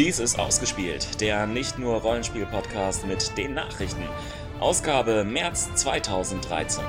Dies ist ausgespielt, der nicht nur Rollenspiel-Podcast mit den Nachrichten. Ausgabe März 2013.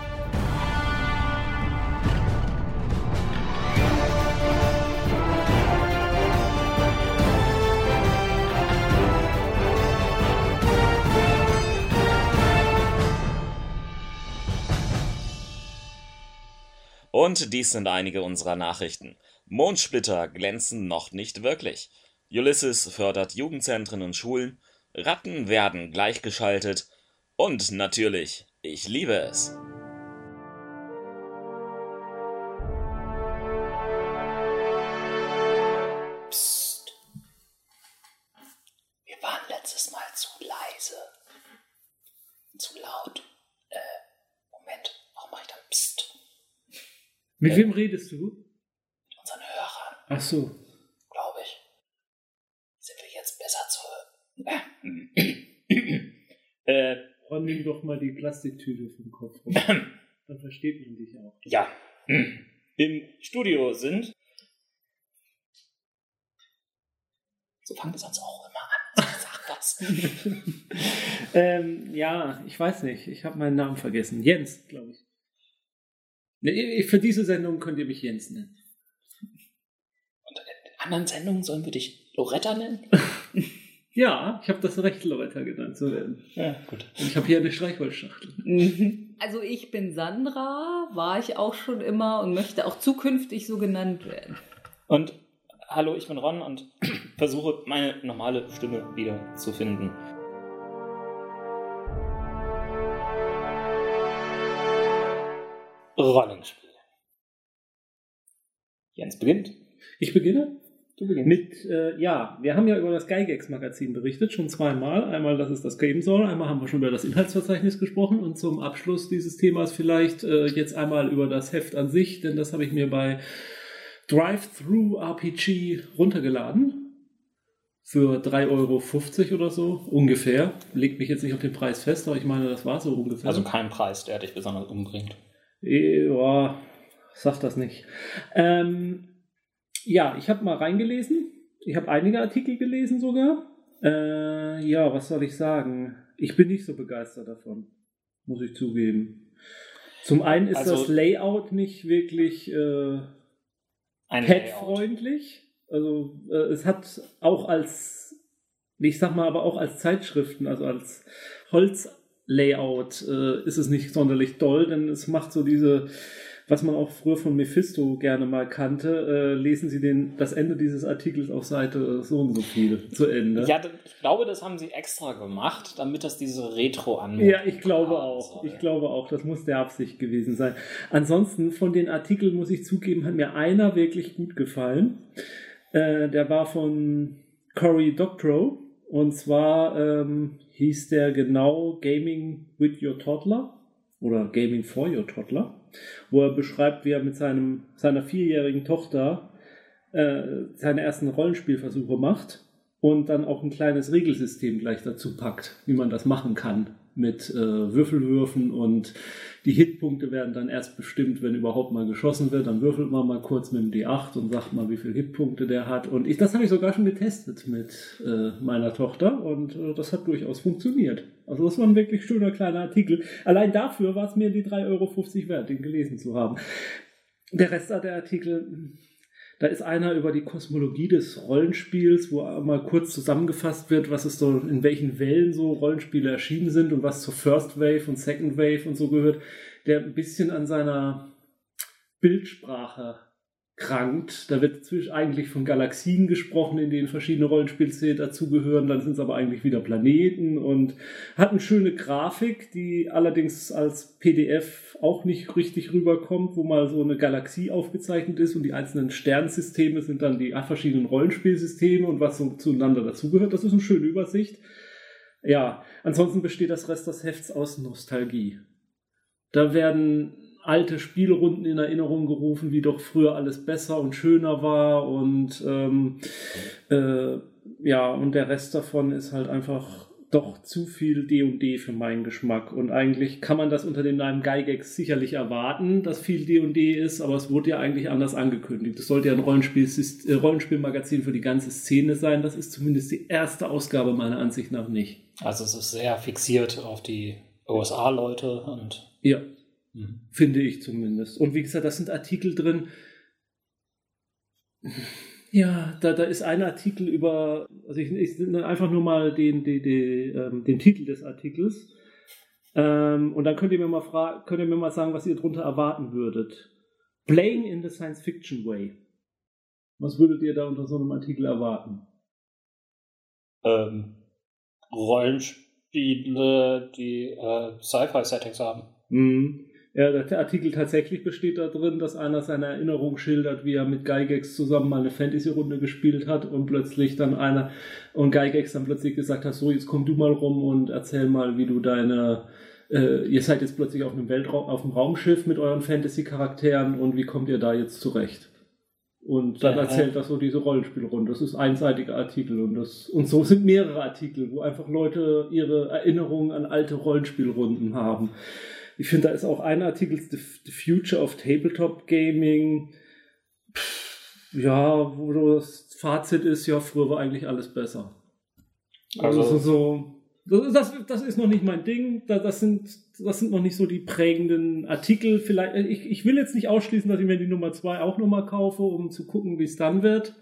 Und dies sind einige unserer Nachrichten. Mondsplitter glänzen noch nicht wirklich. Ulysses fördert Jugendzentren und Schulen. Ratten werden gleichgeschaltet. Und natürlich, ich liebe es. Psst. Wir waren letztes Mal zu leise. Zu laut. Äh, Moment. Warum mache ich dann Psst? Mit wem redest du? Mit unseren Hörern, Ach so. glaube ich. Sind wir jetzt besser zu. Äh, äh, Räum nimm doch mal die Plastiktüte vom Kopf runter. Dann versteht man dich auch. ja. Im Studio sind. So fangen wir sonst auch immer an. Sag was. ähm, ja, ich weiß nicht. Ich habe meinen Namen vergessen. Jens, glaube ich. Nee, Für diese Sendung könnt ihr mich Jens nennen. Und in anderen Sendungen sollen wir dich Loretta nennen? Ja, ich habe das Recht, Loretta genannt zu werden. Ja, gut. Und ich habe hier eine Streichholzschachtel. Also ich bin Sandra, war ich auch schon immer und möchte auch zukünftig so genannt werden. Und hallo, ich bin Ron und versuche meine normale Stimme wieder zu finden. Rollenspiel. Jens beginnt. Ich beginne Du beginnst. mit, äh, ja, wir haben ja über das Gygax-Magazin berichtet, schon zweimal. Einmal, dass es das geben soll, einmal haben wir schon über das Inhaltsverzeichnis gesprochen und zum Abschluss dieses Themas vielleicht äh, jetzt einmal über das Heft an sich, denn das habe ich mir bei Drive-Thru RPG runtergeladen. Für 3,50 Euro oder so, ungefähr. Legt mich jetzt nicht auf den Preis fest, aber ich meine, das war so ungefähr. Also kein Preis, der dich besonders umbringt. Ja, sag das nicht. Ähm, ja, ich habe mal reingelesen. Ich habe einige Artikel gelesen sogar. Äh, ja, was soll ich sagen? Ich bin nicht so begeistert davon, muss ich zugeben. Zum einen ist Also- das Layout nicht wirklich äh, pet-freundlich. Also äh, es hat auch als, ich sag mal, aber auch als Zeitschriften, also als Holzlayout äh, ist es nicht sonderlich doll, denn es macht so diese, was man auch früher von Mephisto gerne mal kannte, äh, lesen Sie den, das Ende dieses Artikels auf Seite so und so viel zu Ende. Ja, ich glaube, das haben sie extra gemacht, damit das diese retro an. Ja, ich glaube auch. Ich glaube auch, das muss der Absicht gewesen sein. Ansonsten von den Artikeln muss ich zugeben, hat mir einer wirklich gut gefallen. Äh, der war von Cory Doctorow und zwar ähm, hieß der genau Gaming with Your Toddler oder Gaming for Your Toddler, wo er beschreibt, wie er mit seinem seiner vierjährigen Tochter äh, seine ersten Rollenspielversuche macht und dann auch ein kleines Regelsystem gleich dazu packt, wie man das machen kann mit äh, Würfelwürfen und die Hitpunkte werden dann erst bestimmt, wenn überhaupt mal geschossen wird. Dann würfelt man mal kurz mit dem D8 und sagt mal, wie viele Hitpunkte der hat. Und ich, das habe ich sogar schon getestet mit äh, meiner Tochter und äh, das hat durchaus funktioniert. Also das war ein wirklich schöner kleiner Artikel. Allein dafür war es mir die 3,50 Euro wert, den gelesen zu haben. Der Rest der Artikel, da ist einer über die Kosmologie des Rollenspiels, wo mal kurz zusammengefasst wird, was es so, in welchen Wellen so Rollenspiele erschienen sind und was zur First Wave und Second Wave und so gehört, der ein bisschen an seiner Bildsprache krankt. Da wird eigentlich von Galaxien gesprochen, in denen verschiedene Rollenspielszenen dazugehören, dann sind es aber eigentlich wieder Planeten und hat eine schöne Grafik, die allerdings als PDF auch nicht richtig rüberkommt, wo mal so eine Galaxie aufgezeichnet ist und die einzelnen Sternsysteme sind dann die verschiedenen Rollenspielsysteme und was so zueinander dazugehört. Das ist eine schöne Übersicht. Ja, ansonsten besteht das Rest des Hefts aus Nostalgie. Da werden alte Spielrunden in Erinnerung gerufen, wie doch früher alles besser und schöner war und ähm, äh, ja, und der Rest davon ist halt einfach doch zu viel D&D für meinen Geschmack. Und eigentlich kann man das unter dem Namen Gygax sicherlich erwarten, dass viel D&D ist, aber es wurde ja eigentlich anders angekündigt. Es sollte ja ein Rollenspiel, äh, Rollenspielmagazin für die ganze Szene sein. Das ist zumindest die erste Ausgabe meiner Ansicht nach nicht. Also es ist sehr fixiert auf die OSA-Leute und... Ja, mhm. finde ich zumindest. Und wie gesagt, das sind Artikel drin ja, da, da ist ein Artikel über, also ich, ich nenne einfach nur mal den, den, den, ähm, den Titel des Artikels. Ähm, und dann könnt ihr mir mal fragen, könnt ihr mir mal sagen, was ihr darunter erwarten würdet. Playing in the Science Fiction Way. Was würdet ihr da unter so einem Artikel erwarten? Ähm, Rollenspiele, die äh, Sci-Fi-Settings haben. Mhm. Ja, der Artikel tatsächlich besteht da drin, dass einer seine Erinnerung schildert, wie er mit Gygax zusammen mal eine Fantasy-Runde gespielt hat und plötzlich dann einer und Gygax dann plötzlich gesagt hat, so jetzt komm du mal rum und erzähl mal, wie du deine äh, ihr seid jetzt plötzlich auf einem Weltraum, auf einem Raumschiff mit euren Fantasy-Charakteren und wie kommt ihr da jetzt zurecht? Und dann ja, erzählt das so diese Rollenspielrunde. Das ist ein einseitiger Artikel und das, und so sind mehrere Artikel, wo einfach Leute ihre Erinnerungen an alte Rollenspielrunden haben. Ich finde, da ist auch ein Artikel, The, The Future of Tabletop Gaming. ja, wo das Fazit ist, ja, früher war eigentlich alles besser. Also, also so, das, das, ist noch nicht mein Ding. Das sind, das sind noch nicht so die prägenden Artikel. Vielleicht, ich, ich will jetzt nicht ausschließen, dass ich mir die Nummer 2 auch nochmal kaufe, um zu gucken, wie es dann wird.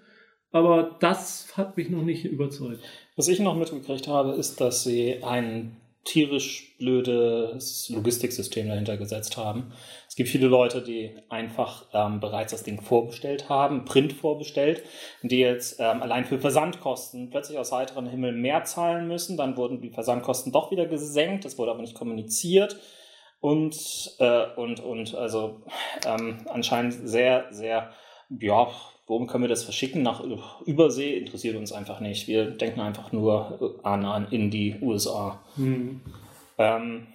Aber das hat mich noch nicht überzeugt. Was ich noch mitgekriegt habe, ist, dass sie einen tierisch blödes Logistiksystem dahinter gesetzt haben. Es gibt viele Leute, die einfach ähm, bereits das Ding vorbestellt haben, Print vorbestellt, die jetzt ähm, allein für Versandkosten plötzlich aus heiterem Himmel mehr zahlen müssen. Dann wurden die Versandkosten doch wieder gesenkt, das wurde aber nicht kommuniziert. Und, äh, und, und also ähm, anscheinend sehr, sehr, ja, Warum können wir das verschicken nach Übersee? Interessiert uns einfach nicht. Wir denken einfach nur an, an in die USA. Mhm. Ähm,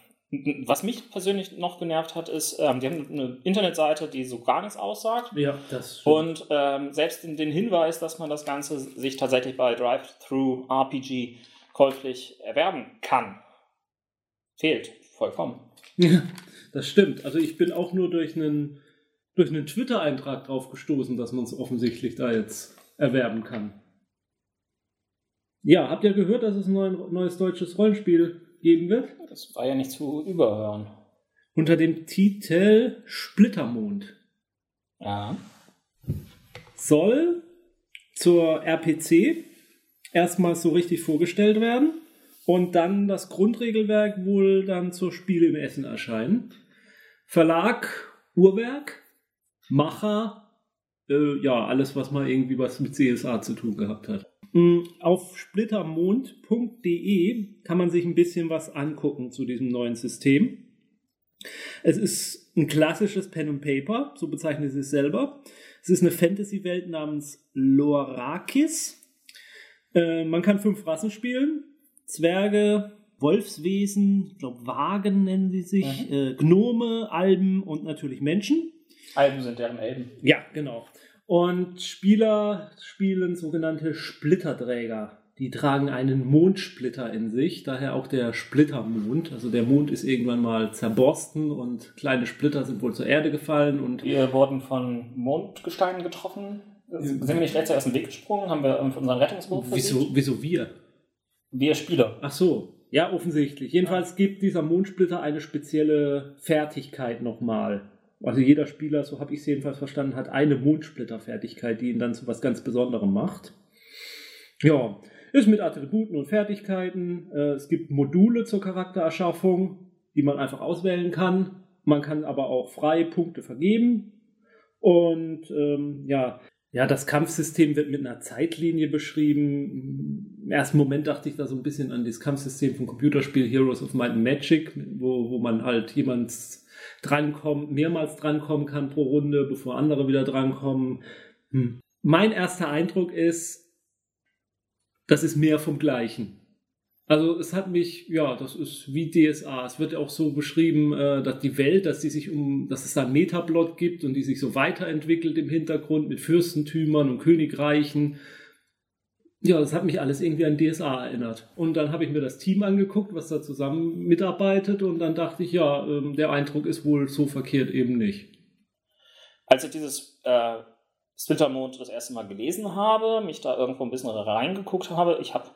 was mich persönlich noch genervt hat, ist, ähm, die haben eine Internetseite, die so gar nichts aussagt. Ja, das stimmt. Und ähm, selbst den Hinweis, dass man das Ganze sich tatsächlich bei Drive-Thru RPG käuflich erwerben kann, fehlt vollkommen. Ja, das stimmt. Also ich bin auch nur durch einen durch einen Twitter-Eintrag drauf gestoßen, dass man es offensichtlich da jetzt erwerben kann. Ja, habt ihr gehört, dass es ein neues deutsches Rollenspiel geben wird? Das war ja nicht zu überhören. Unter dem Titel Splittermond. Ja. Soll zur RPC erstmal so richtig vorgestellt werden und dann das Grundregelwerk wohl dann zur Spiele im Essen erscheinen. Verlag Uhrwerk Macher, äh, ja, alles, was mal irgendwie was mit CSA zu tun gehabt hat. Mm, auf splittermond.de kann man sich ein bisschen was angucken zu diesem neuen System. Es ist ein klassisches Pen and Paper, so bezeichnet es sich selber. Es ist eine Fantasy-Welt namens Lorakis. Äh, man kann fünf Rassen spielen. Zwerge, Wolfswesen, ich glaube Wagen nennen sie sich, mhm. äh, Gnome, Alben und natürlich Menschen. Alben sind deren Elben. Ja, genau. Und Spieler spielen sogenannte Splitterträger. Die tragen einen Mondsplitter in sich, daher auch der Splittermond. Also der Mond ist irgendwann mal zerborsten und kleine Splitter sind wohl zur Erde gefallen. Und wir wurden von Mondgesteinen getroffen. Sind wir nicht rechtzeitig aus dem Weg gesprungen? Haben wir unseren Rettungswurf wieso, wieso wir? Wir Spieler. Ach so, ja, offensichtlich. Jedenfalls gibt dieser Mondsplitter eine spezielle Fertigkeit nochmal. Also jeder Spieler, so habe ich es jedenfalls verstanden, hat eine Mondsplitter-Fertigkeit, die ihn dann zu was ganz Besonderem macht. Ja, ist mit Attributen und Fertigkeiten. Äh, es gibt Module zur Charaktererschaffung, die man einfach auswählen kann. Man kann aber auch frei Punkte vergeben. Und ähm, ja, ja, das Kampfsystem wird mit einer Zeitlinie beschrieben. Im ersten Moment dachte ich da so ein bisschen an das Kampfsystem vom Computerspiel Heroes of Might and Magic, wo, wo man halt jemands drankommen, mehrmals drankommen kann pro Runde, bevor andere wieder drankommen. Hm. Mein erster Eindruck ist, das ist mehr vom Gleichen. Also es hat mich, ja, das ist wie DSA. Es wird auch so beschrieben, äh, dass die Welt, dass die sich um, dass es da einen Metaplot gibt und die sich so weiterentwickelt im Hintergrund mit Fürstentümern und Königreichen. Ja, das hat mich alles irgendwie an DSA erinnert. Und dann habe ich mir das Team angeguckt, was da zusammen mitarbeitet, und dann dachte ich, ja, ähm, der Eindruck ist wohl so verkehrt eben nicht. Als ich dieses äh, Splintermond das erste Mal gelesen habe, mich da irgendwo ein bisschen reingeguckt habe, ich habe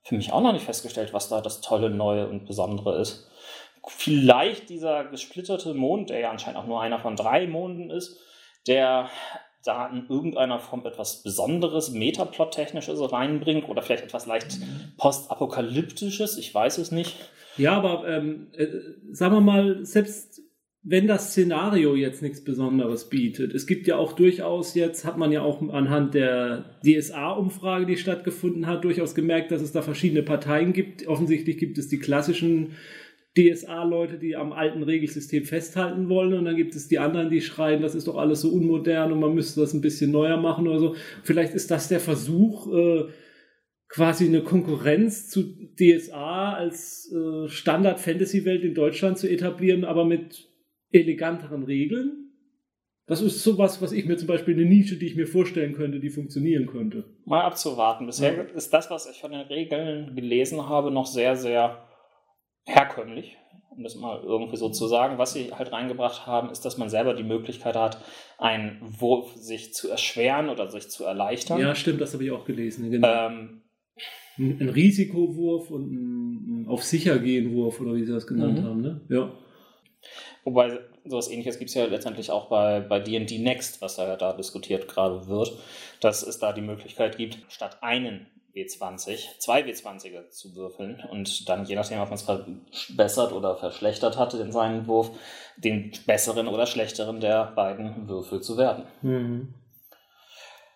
für mich auch noch nicht festgestellt, was da das tolle, neue und besondere ist. Vielleicht dieser gesplitterte Mond, der ja anscheinend auch nur einer von drei Monden ist, der da in irgendeiner Form etwas Besonderes, Metaplot-technisches reinbringt oder vielleicht etwas leicht postapokalyptisches, ich weiß es nicht. Ja, aber ähm, äh, sagen wir mal, selbst wenn das Szenario jetzt nichts Besonderes bietet, es gibt ja auch durchaus jetzt, hat man ja auch anhand der DSA-Umfrage, die stattgefunden hat, durchaus gemerkt, dass es da verschiedene Parteien gibt. Offensichtlich gibt es die klassischen DSA-Leute, die am alten Regelsystem festhalten wollen und dann gibt es die anderen, die schreien, das ist doch alles so unmodern und man müsste das ein bisschen neuer machen oder so. Vielleicht ist das der Versuch, äh, quasi eine Konkurrenz zu DSA als äh, Standard-Fantasy-Welt in Deutschland zu etablieren, aber mit eleganteren Regeln. Das ist sowas, was ich mir zum Beispiel eine Nische, die ich mir vorstellen könnte, die funktionieren könnte. Mal abzuwarten. Bisher ja. ist das, was ich von den Regeln gelesen habe, noch sehr, sehr herkömmlich, um das mal irgendwie so zu sagen. Was sie halt reingebracht haben, ist, dass man selber die Möglichkeit hat, einen Wurf sich zu erschweren oder sich zu erleichtern. Ja, stimmt, das habe ich auch gelesen. Genau. Ähm, ein Risikowurf und ein auf sicher gehen Wurf oder wie sie das genannt mhm. haben, ne? Ja. Wobei sowas ähnliches gibt es ja letztendlich auch bei, bei D&D Next, was ja da diskutiert gerade wird, dass es da die Möglichkeit gibt, statt einen W20 zwei W20er zu würfeln und dann, je nachdem, ob man es verbessert oder verschlechtert hat in seinen Wurf, den besseren oder schlechteren der beiden Würfel zu werden. Mhm.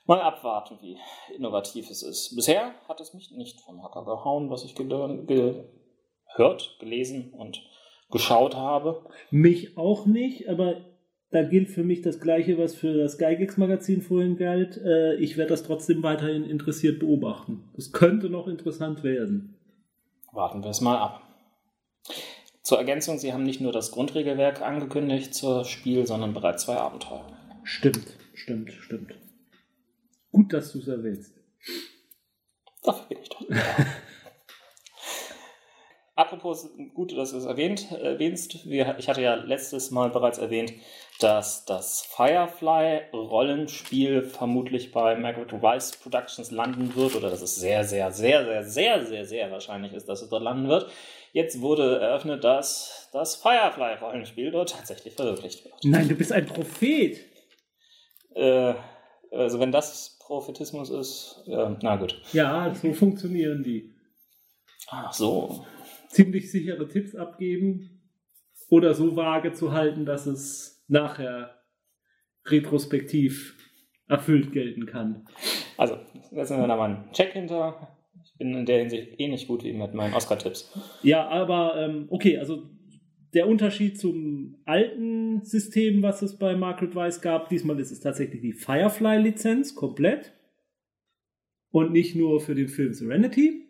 Mal abwarten, wie innovativ es ist. Bisher hat es mich nicht vom Hacker gehauen, was ich gehört, gelesen und geschaut habe. Mich auch nicht, aber da gilt für mich das Gleiche, was für das Geigex-Magazin vorhin galt. Äh, ich werde das trotzdem weiterhin interessiert beobachten. Das könnte noch interessant werden. Warten wir es mal ab. Zur Ergänzung, Sie haben nicht nur das Grundregelwerk angekündigt zur Spiel, sondern bereits zwei Abenteuer. Stimmt, stimmt, stimmt. Gut, dass du es erwähnst. Dafür bin ich doch. Apropos, gut, dass du es erwähnt, erwähnst. ich hatte ja letztes Mal bereits erwähnt, dass das Firefly-Rollenspiel vermutlich bei Margaret Rice Productions landen wird oder dass es sehr, sehr, sehr, sehr, sehr, sehr, sehr wahrscheinlich ist, dass es dort landen wird. Jetzt wurde eröffnet, dass das Firefly-Rollenspiel dort tatsächlich verwirklicht wird. Nein, du bist ein Prophet. Äh, also wenn das Prophetismus ist, ja, na gut. Ja, so funktionieren die. Ach so ziemlich sichere Tipps abgeben oder so vage zu halten, dass es nachher retrospektiv erfüllt gelten kann. Also, setzen wir da mal einen Check hinter. Ich bin in der Hinsicht ähnlich gut wie mit meinen Oscar-Tipps. Ja, aber ähm, okay, also der Unterschied zum alten System, was es bei Margaret Weiss gab, diesmal ist es tatsächlich die Firefly-Lizenz komplett und nicht nur für den Film Serenity.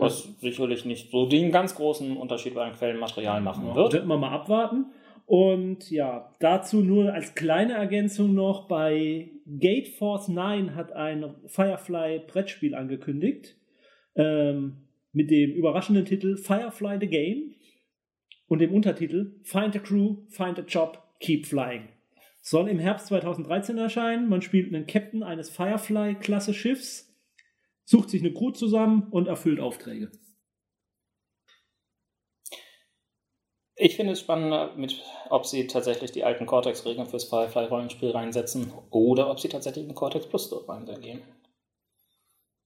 Was sicherlich nicht so den ganz großen Unterschied beim Quellenmaterial machen ja, wird. Wird man mal abwarten. Und ja, dazu nur als kleine Ergänzung noch, bei Gate Force 9 hat ein Firefly Brettspiel angekündigt, ähm, mit dem überraschenden Titel Firefly the Game und dem Untertitel Find a Crew, Find a Job, Keep Flying. Soll im Herbst 2013 erscheinen. Man spielt einen Captain eines Firefly-Klasse Schiffs sucht sich eine Crew zusammen und erfüllt Aufträge. Ich finde es spannender, mit, ob sie tatsächlich die alten Cortex-Regeln fürs Firefly-Rollenspiel reinsetzen oder ob sie tatsächlich den Cortex Plus dort reingehen.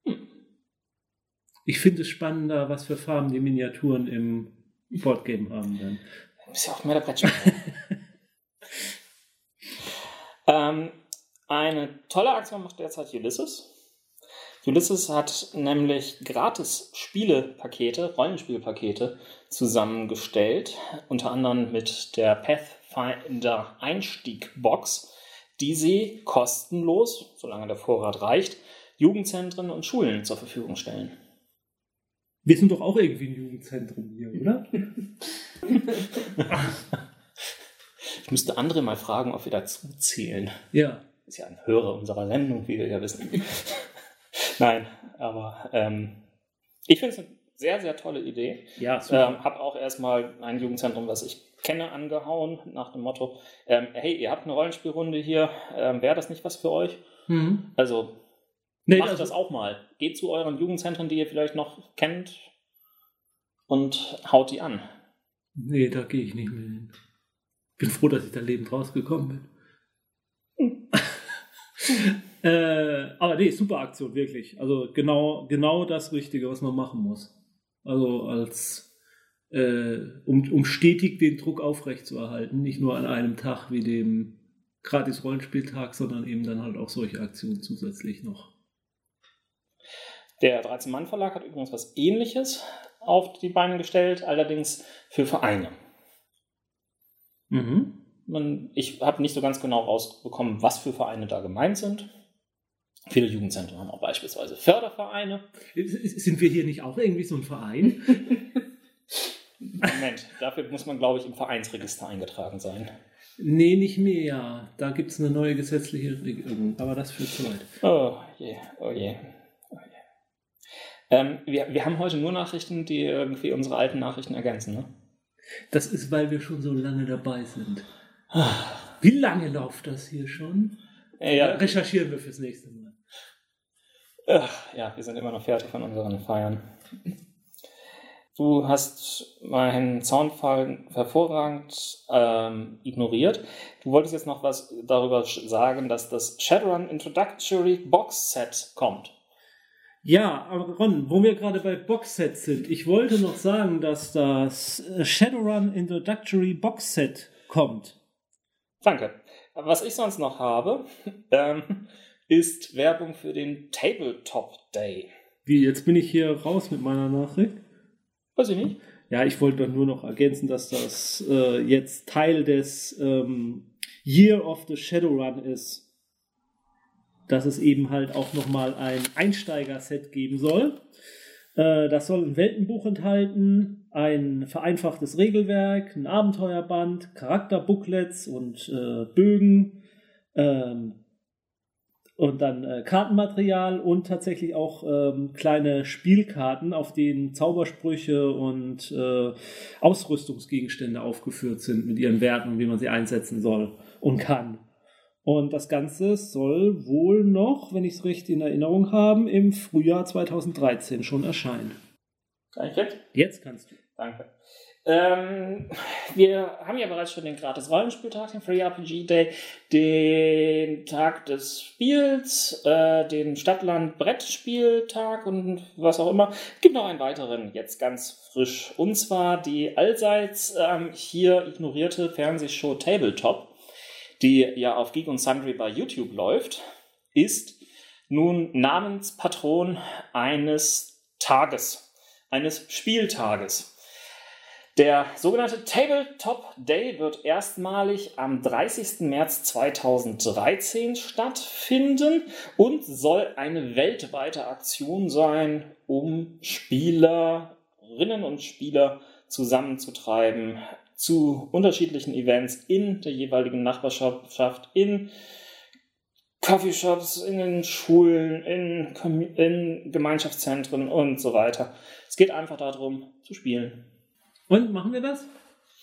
Hm. Ich finde es spannender, was für Farben die Miniaturen im Boardgame haben dann. Ist ja auch mehr der Brettspiel. ähm, eine tolle Aktion macht derzeit Ulysses. Ulysses hat nämlich gratis Spielepakete, Rollenspielpakete zusammengestellt, unter anderem mit der Pathfinder Einstiegbox, die sie kostenlos, solange der Vorrat reicht, Jugendzentren und Schulen zur Verfügung stellen. Wir sind doch auch irgendwie ein Jugendzentrum hier, oder? ich müsste andere mal fragen, ob wir dazu zählen. Ja. Ist ja ein Hörer unserer Sendung, wie wir ja wissen. Nein, aber ähm, ich finde es eine sehr, sehr tolle Idee. Ja, Ähm, habe auch erstmal ein Jugendzentrum, was ich kenne, angehauen, nach dem Motto, ähm, hey, ihr habt eine Rollenspielrunde hier, ähm, wäre das nicht was für euch? Mhm. Also Nee, macht das, das auch mal. Geht zu euren Jugendzentren, die ihr vielleicht noch kennt und haut die an. nee, da gehe ich nicht mehr hin. Bin froh, dass ich da lebend rausgekommen bin. Äh, aber nee, super Aktion, wirklich. Also genau, genau das Richtige, was man machen muss. Also als äh, um, um stetig den Druck aufrechtzuerhalten, nicht nur an einem Tag wie dem gratis Rollenspieltag, sondern eben dann halt auch solche Aktionen zusätzlich noch. Der 13-Mann-Verlag hat übrigens was ähnliches auf die Beine gestellt, allerdings für Vereine. Mhm. Man, ich habe nicht so ganz genau rausbekommen, was für Vereine da gemeint sind. Viele Jugendzentren haben auch beispielsweise Fördervereine. Sind wir hier nicht auch irgendwie so ein Verein? Moment, dafür muss man, glaube ich, im Vereinsregister eingetragen sein. nee, nicht mehr. Da gibt es eine neue gesetzliche Regelung, aber das führt zu weit. Oh je, oh je. Oh je. Ähm, wir, wir haben heute nur Nachrichten, die irgendwie unsere alten Nachrichten ergänzen, ne? Das ist, weil wir schon so lange dabei sind. Wie lange läuft das hier schon? Äh, ja, Recherchieren wir fürs nächste Mal. Ja, wir sind immer noch fertig von unseren Feiern. Du hast meinen Soundfall hervorragend ähm, ignoriert. Du wolltest jetzt noch was darüber sagen, dass das Shadowrun Introductory Box Set kommt. Ja, aber Ron, wo wir gerade bei Boxsets sind, ich wollte noch sagen, dass das Shadowrun Introductory Boxset kommt. Danke. Was ich sonst noch habe, ähm, ist Werbung für den Tabletop Day. Wie, jetzt bin ich hier raus mit meiner Nachricht. Weiß ich nicht. Ja, ich wollte doch nur noch ergänzen, dass das äh, jetzt Teil des ähm, Year of the Shadowrun ist. Dass es eben halt auch nochmal ein Einsteiger-Set geben soll. Äh, das soll ein Weltenbuch enthalten, ein vereinfachtes Regelwerk, ein Abenteuerband, Charakterbooklets und äh, Bögen. Ähm, und dann äh, Kartenmaterial und tatsächlich auch ähm, kleine Spielkarten, auf denen Zaubersprüche und äh, Ausrüstungsgegenstände aufgeführt sind mit ihren Werten und wie man sie einsetzen soll und kann. Und das Ganze soll wohl noch, wenn ich es richtig in Erinnerung habe, im Frühjahr 2013 schon erscheinen. Kann ich jetzt? Jetzt kannst du. Danke. Ähm, wir haben ja bereits schon den gratis Rollenspieltag, den Free RPG Day, den Tag des Spiels, äh, den Stadtland Brettspieltag und was auch immer. Es gibt noch einen weiteren, jetzt ganz frisch. Und zwar die allseits ähm, hier ignorierte Fernsehshow Tabletop, die ja auf Geek und Sundry bei YouTube läuft, ist nun Namenspatron eines Tages, eines Spieltages. Der sogenannte Tabletop Day wird erstmalig am 30. März 2013 stattfinden und soll eine weltweite Aktion sein, um Spielerinnen und Spieler zusammenzutreiben zu unterschiedlichen Events in der jeweiligen Nachbarschaft, in Coffeeshops, in den Schulen, in, in Gemeinschaftszentren und so weiter. Es geht einfach darum, zu spielen. Und machen wir das?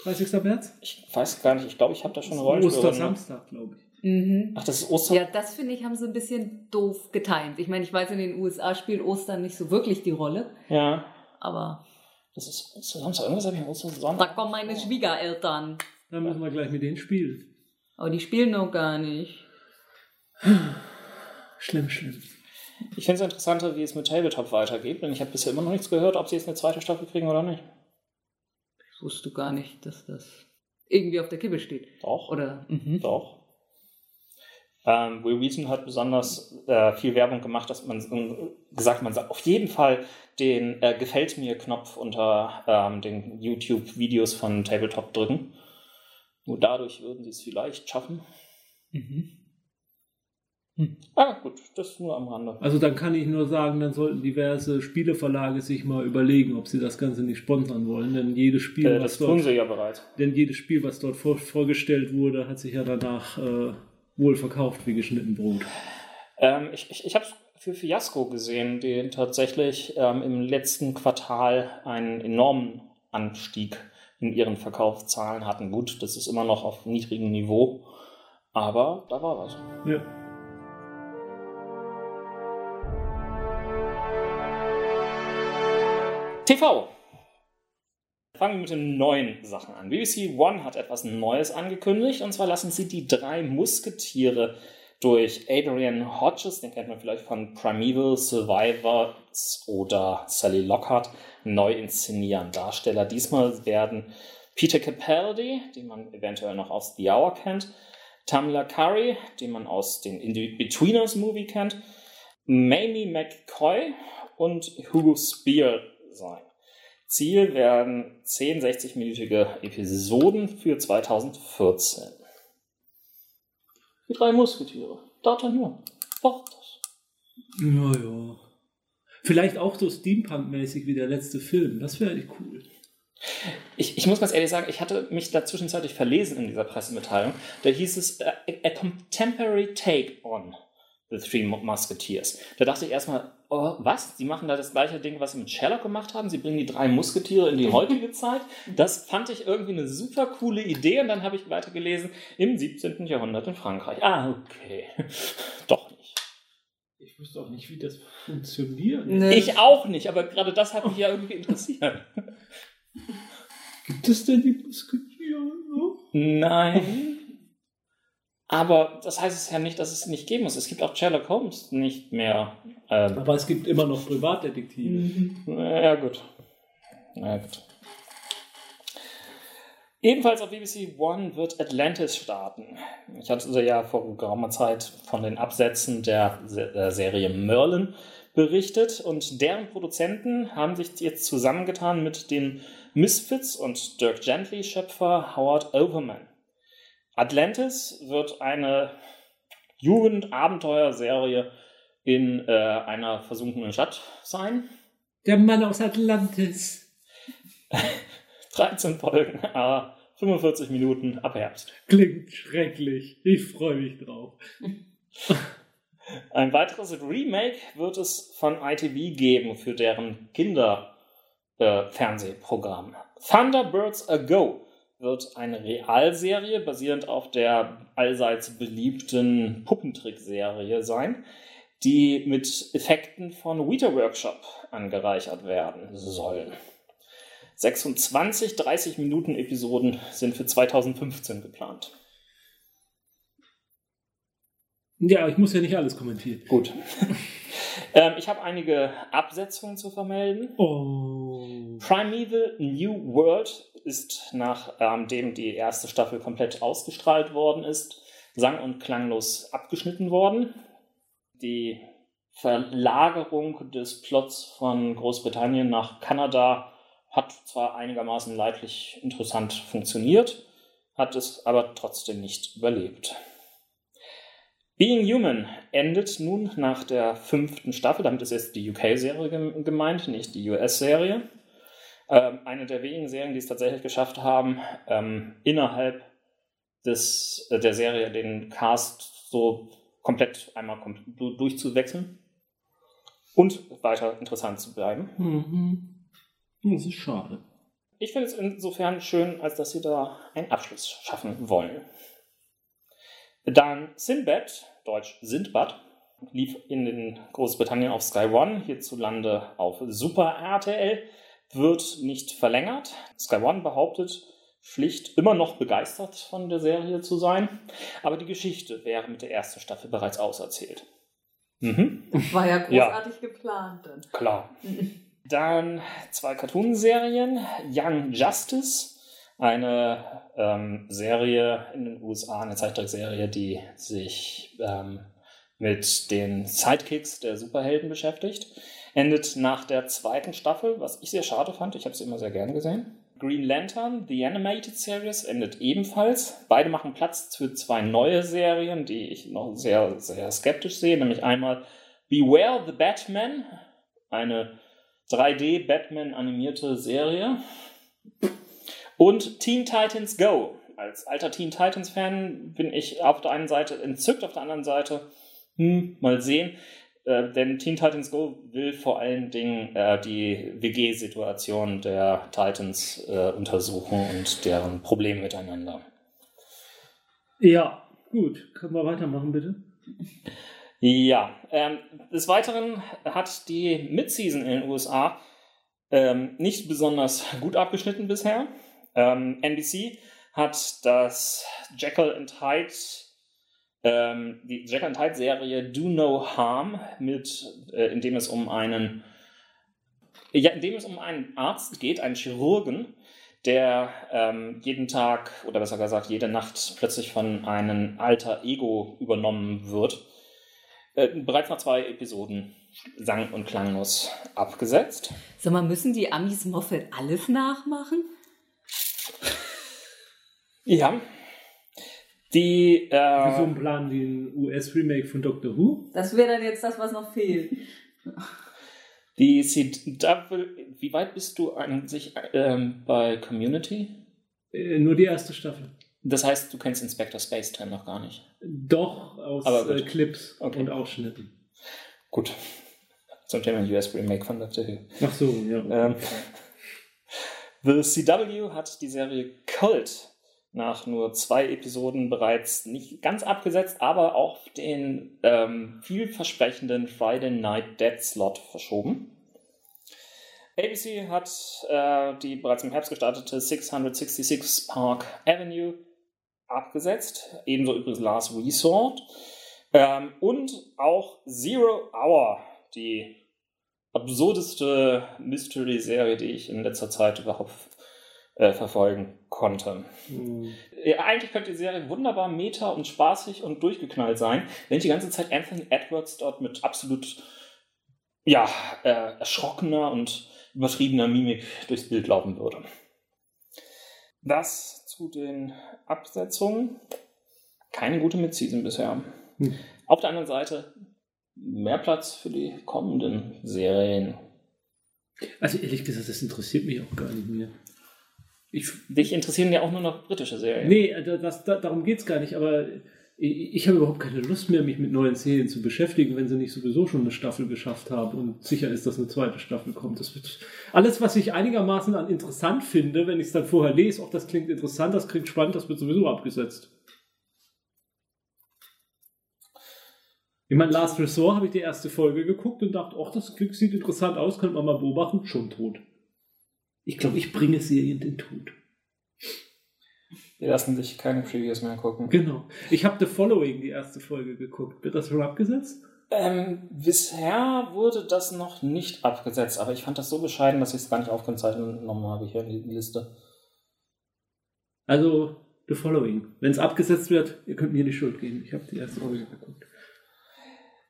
30. März? Ich weiß gar nicht, ich glaube, ich habe da schon eine Rollenspielerin. Ostersamstag, glaube ich. Mhm. Ach, das ist Ostern. Ja, das finde ich, haben sie ein bisschen doof getimt. Ich meine, ich weiß, in den USA spielt Ostern nicht so wirklich die Rolle, Ja, aber das ist Ostersamstag. Irgendwas habe ich im da kommen meine Schwiegereltern. Dann müssen wir gleich mit denen spielen. Aber die spielen noch gar nicht. Schlimm, schlimm. Ich finde es interessanter, wie es mit Tabletop weitergeht, denn ich habe bisher immer noch nichts gehört, ob sie jetzt eine zweite Staffel kriegen oder nicht. Ich wusste gar nicht, dass das irgendwie auf der Kippe steht. Doch. Oder, mhm. Doch. Ähm, Will Wheaton hat besonders äh, viel Werbung gemacht, dass man äh, gesagt, man sagt auf jeden Fall den äh, Gefällt mir-Knopf unter ähm, den YouTube-Videos von Tabletop drücken. Nur dadurch würden sie es vielleicht schaffen. Mhm. Ah, gut, das nur am Rande. Also dann kann ich nur sagen, dann sollten diverse Spieleverlage sich mal überlegen, ob sie das Ganze nicht sponsern wollen. Denn jedes Spiel, Äh, was das tun dort, sie ja bereits. denn jedes Spiel, was dort vor, vorgestellt wurde, hat sich ja danach äh, wohl verkauft wie geschnitten Brot. Ähm, ich ich, ich habe für Fiasco gesehen, die tatsächlich ähm, im letzten Quartal einen enormen Anstieg in ihren Verkaufszahlen hatten. Gut, das ist immer noch auf niedrigem Niveau, aber da war was. Ja. TV. Fangen wir mit den neuen Sachen an. BBC One hat etwas Neues angekündigt und zwar lassen sie die drei Musketiere durch Adrian Hodges, den kennt man vielleicht von Primeval Survivors oder Sally Lockhart, neu inszenieren. Darsteller diesmal werden Peter Capaldi, den man eventuell noch aus The Hour kennt, Tamla Curry, den man aus den In-Betweeners Movie kennt, Mamie McCoy und Hugo Spear sein. Ziel werden 10 60-minütige Episoden für 2014. Die drei Musketiere. D'Artagnan. Porthos. Ja, ja. Vielleicht auch so Steampunk-mäßig wie der letzte Film. Das wäre echt cool. Ich, ich, muss ganz ehrlich sagen, ich hatte mich da zwischenzeitlich verlesen in dieser Pressemitteilung. Da hieß es uh, a contemporary take on The Three Musketeers. Da dachte ich erstmal, oh, was? Sie machen da das gleiche Ding, was sie mit Sherlock gemacht haben? Sie bringen die drei Musketiere in die heutige Zeit? Das fand ich irgendwie eine super coole Idee und dann habe ich weitergelesen, im 17. Jahrhundert in Frankreich. Ah, okay. Doch nicht. Ich wüsste auch nicht, wie das funktioniert. Nee. Ich auch nicht, aber gerade das hat mich ja irgendwie interessiert. Gibt es denn die Musketiere? Nein. Aber das heißt es ja nicht, dass es nicht geben muss. Es gibt auch Sherlock Holmes nicht mehr. Ähm, Aber es gibt immer noch Privatdetektive. Mhm. Ja, gut. Ja, gut. Ebenfalls auf BBC One wird Atlantis starten. Ich hatte ja vor geraumer Zeit von den Absätzen der, der Serie Merlin berichtet und deren Produzenten haben sich jetzt zusammengetan mit den Misfits und Dirk Gently-Schöpfer Howard Overman. Atlantis wird eine Jugendabenteuerserie in äh, einer versunkenen Stadt sein. Der Mann aus Atlantis. 13 Folgen, äh, 45 Minuten ab Herbst. Klingt schrecklich. Ich freue mich drauf. Ein weiteres Remake wird es von ITV geben für deren Kinderfernsehprogramm. Äh, Thunderbirds A Go wird eine Realserie basierend auf der allseits beliebten Puppentrickserie sein, die mit Effekten von Weta Workshop angereichert werden sollen. 26 30 Minuten Episoden sind für 2015 geplant. Ja, ich muss ja nicht alles kommentieren. Gut. ähm, ich habe einige Absetzungen zu vermelden. Oh. Primeval New World ist, nachdem die erste Staffel komplett ausgestrahlt worden ist, sang- und klanglos abgeschnitten worden. Die Verlagerung des Plots von Großbritannien nach Kanada hat zwar einigermaßen leidlich interessant funktioniert, hat es aber trotzdem nicht überlebt. Being Human endet nun nach der fünften Staffel, damit ist jetzt die UK-Serie gemeint, nicht die US-Serie. Ähm, eine der wenigen Serien, die es tatsächlich geschafft haben, ähm, innerhalb des, äh, der Serie den Cast so komplett einmal kom durchzuwechseln und weiter interessant zu bleiben. Mhm. Das ist schade. Ich finde es insofern schön, als dass sie da einen Abschluss schaffen wollen. Dann Sinbad, deutsch Sindbad, lief in Großbritannien auf Sky One, hierzulande auf Super RTL wird nicht verlängert. Sky One behauptet schlicht immer noch begeistert von der Serie zu sein, aber die Geschichte wäre mit der ersten Staffel bereits auserzählt. Mhm. War ja großartig ja. geplant. Dann. Klar. Dann zwei Cartoonserien. Young Justice, eine ähm, Serie in den USA, eine Zeichentrickserie, die sich ähm, mit den Sidekicks der Superhelden beschäftigt endet nach der zweiten Staffel, was ich sehr schade fand. Ich habe sie immer sehr gern gesehen. Green Lantern, The Animated Series, endet ebenfalls. Beide machen Platz für zwei neue Serien, die ich noch sehr, sehr skeptisch sehe. Nämlich einmal Beware the Batman, eine 3D-Batman animierte Serie. Und Teen Titans Go. Als alter Teen Titans-Fan bin ich auf der einen Seite entzückt, auf der anderen Seite, hm, mal sehen Äh, denn Teen Titans Go will vor allen Dingen äh, die WG-Situation der Titans äh, untersuchen und deren Probleme miteinander. Ja, gut. Können wir weitermachen, bitte? Ja, ähm, des Weiteren hat die Midseason in den USA ähm, nicht besonders gut abgeschnitten bisher. Ähm, NBC hat das Jekyll and Hyde ähm, die Jack and Hyde Serie Do No Harm, mit, äh, in dem es um einen, ja, in dem es um einen Arzt geht, einen Chirurgen, der ähm, jeden Tag oder besser gesagt jede Nacht plötzlich von einem alter Ego übernommen wird. Äh, bereits nach zwei Episoden sang- und klanglos abgesetzt. Sag mal, müssen die Amis Moffat alles nachmachen? Ja, die, äh, Wieso planen die ein US-Remake von Doctor Who? Das wäre dann jetzt das, was noch fehlt. Die CW, wie weit bist du eigentlich ähm, bei Community? Äh, nur die erste Staffel. Das heißt, du kennst Inspector Space Time noch gar nicht. Doch, aus äh, Clips okay. und Ausschnitten. Gut. Zum Thema US Remake von Doctor Who. Ach so, ja. Ähm, The CW hat die Serie Cult nach nur zwei Episoden bereits nicht ganz abgesetzt, aber auf den ähm, vielversprechenden Friday Night Dead Slot verschoben. ABC hat äh, die bereits im Herbst gestartete 666 Park Avenue abgesetzt, ebenso übrigens Last Resort ähm, und auch Zero Hour, die absurdeste Mystery-Serie, die ich in letzter Zeit überhaupt äh, verfolgen konnte. Mhm. Ja, eigentlich könnte die Serie wunderbar meta und spaßig und durchgeknallt sein, wenn die ganze Zeit Anthony Edwards dort mit absolut ja, äh, erschrockener und übertriebener Mimik durchs Bild laufen würde. Das zu den Absetzungen. Keine gute Midseason bisher. Mhm. Auf der anderen Seite mehr Platz für die kommenden Serien. Also ehrlich gesagt, das interessiert mich auch gar nicht mehr. Ich, dich interessieren ja auch nur noch britische Serien. Nee, äh, das, das, darum geht es gar nicht, aber ich, ich habe überhaupt keine Lust mehr, mich mit neuen Serien zu beschäftigen, wenn sie nicht sowieso schon eine Staffel geschafft haben und sicher ist, dass eine zweite Staffel kommt. Das wird alles, was ich einigermaßen an interessant finde, wenn ich es dann vorher lese, auch das klingt interessant, das klingt spannend, das wird sowieso abgesetzt. Ich meine, Last Resort habe ich die erste Folge geguckt und dachte, ach, das sieht interessant aus, könnte man mal beobachten, schon tot. Ich glaube, ich bringe Serien den Tod. Die lassen sich keine Previews mehr gucken. Genau. Ich habe The Following, die erste Folge, geguckt. Wird das schon abgesetzt? Ähm, bisher wurde das noch nicht abgesetzt, aber ich fand das so bescheiden, dass ich es gar nicht aufgezeichnet genommen habe hier in die Liste. Also, The Following. Wenn es abgesetzt wird, ihr könnt mir die Schuld geben. Ich habe die erste Folge geguckt.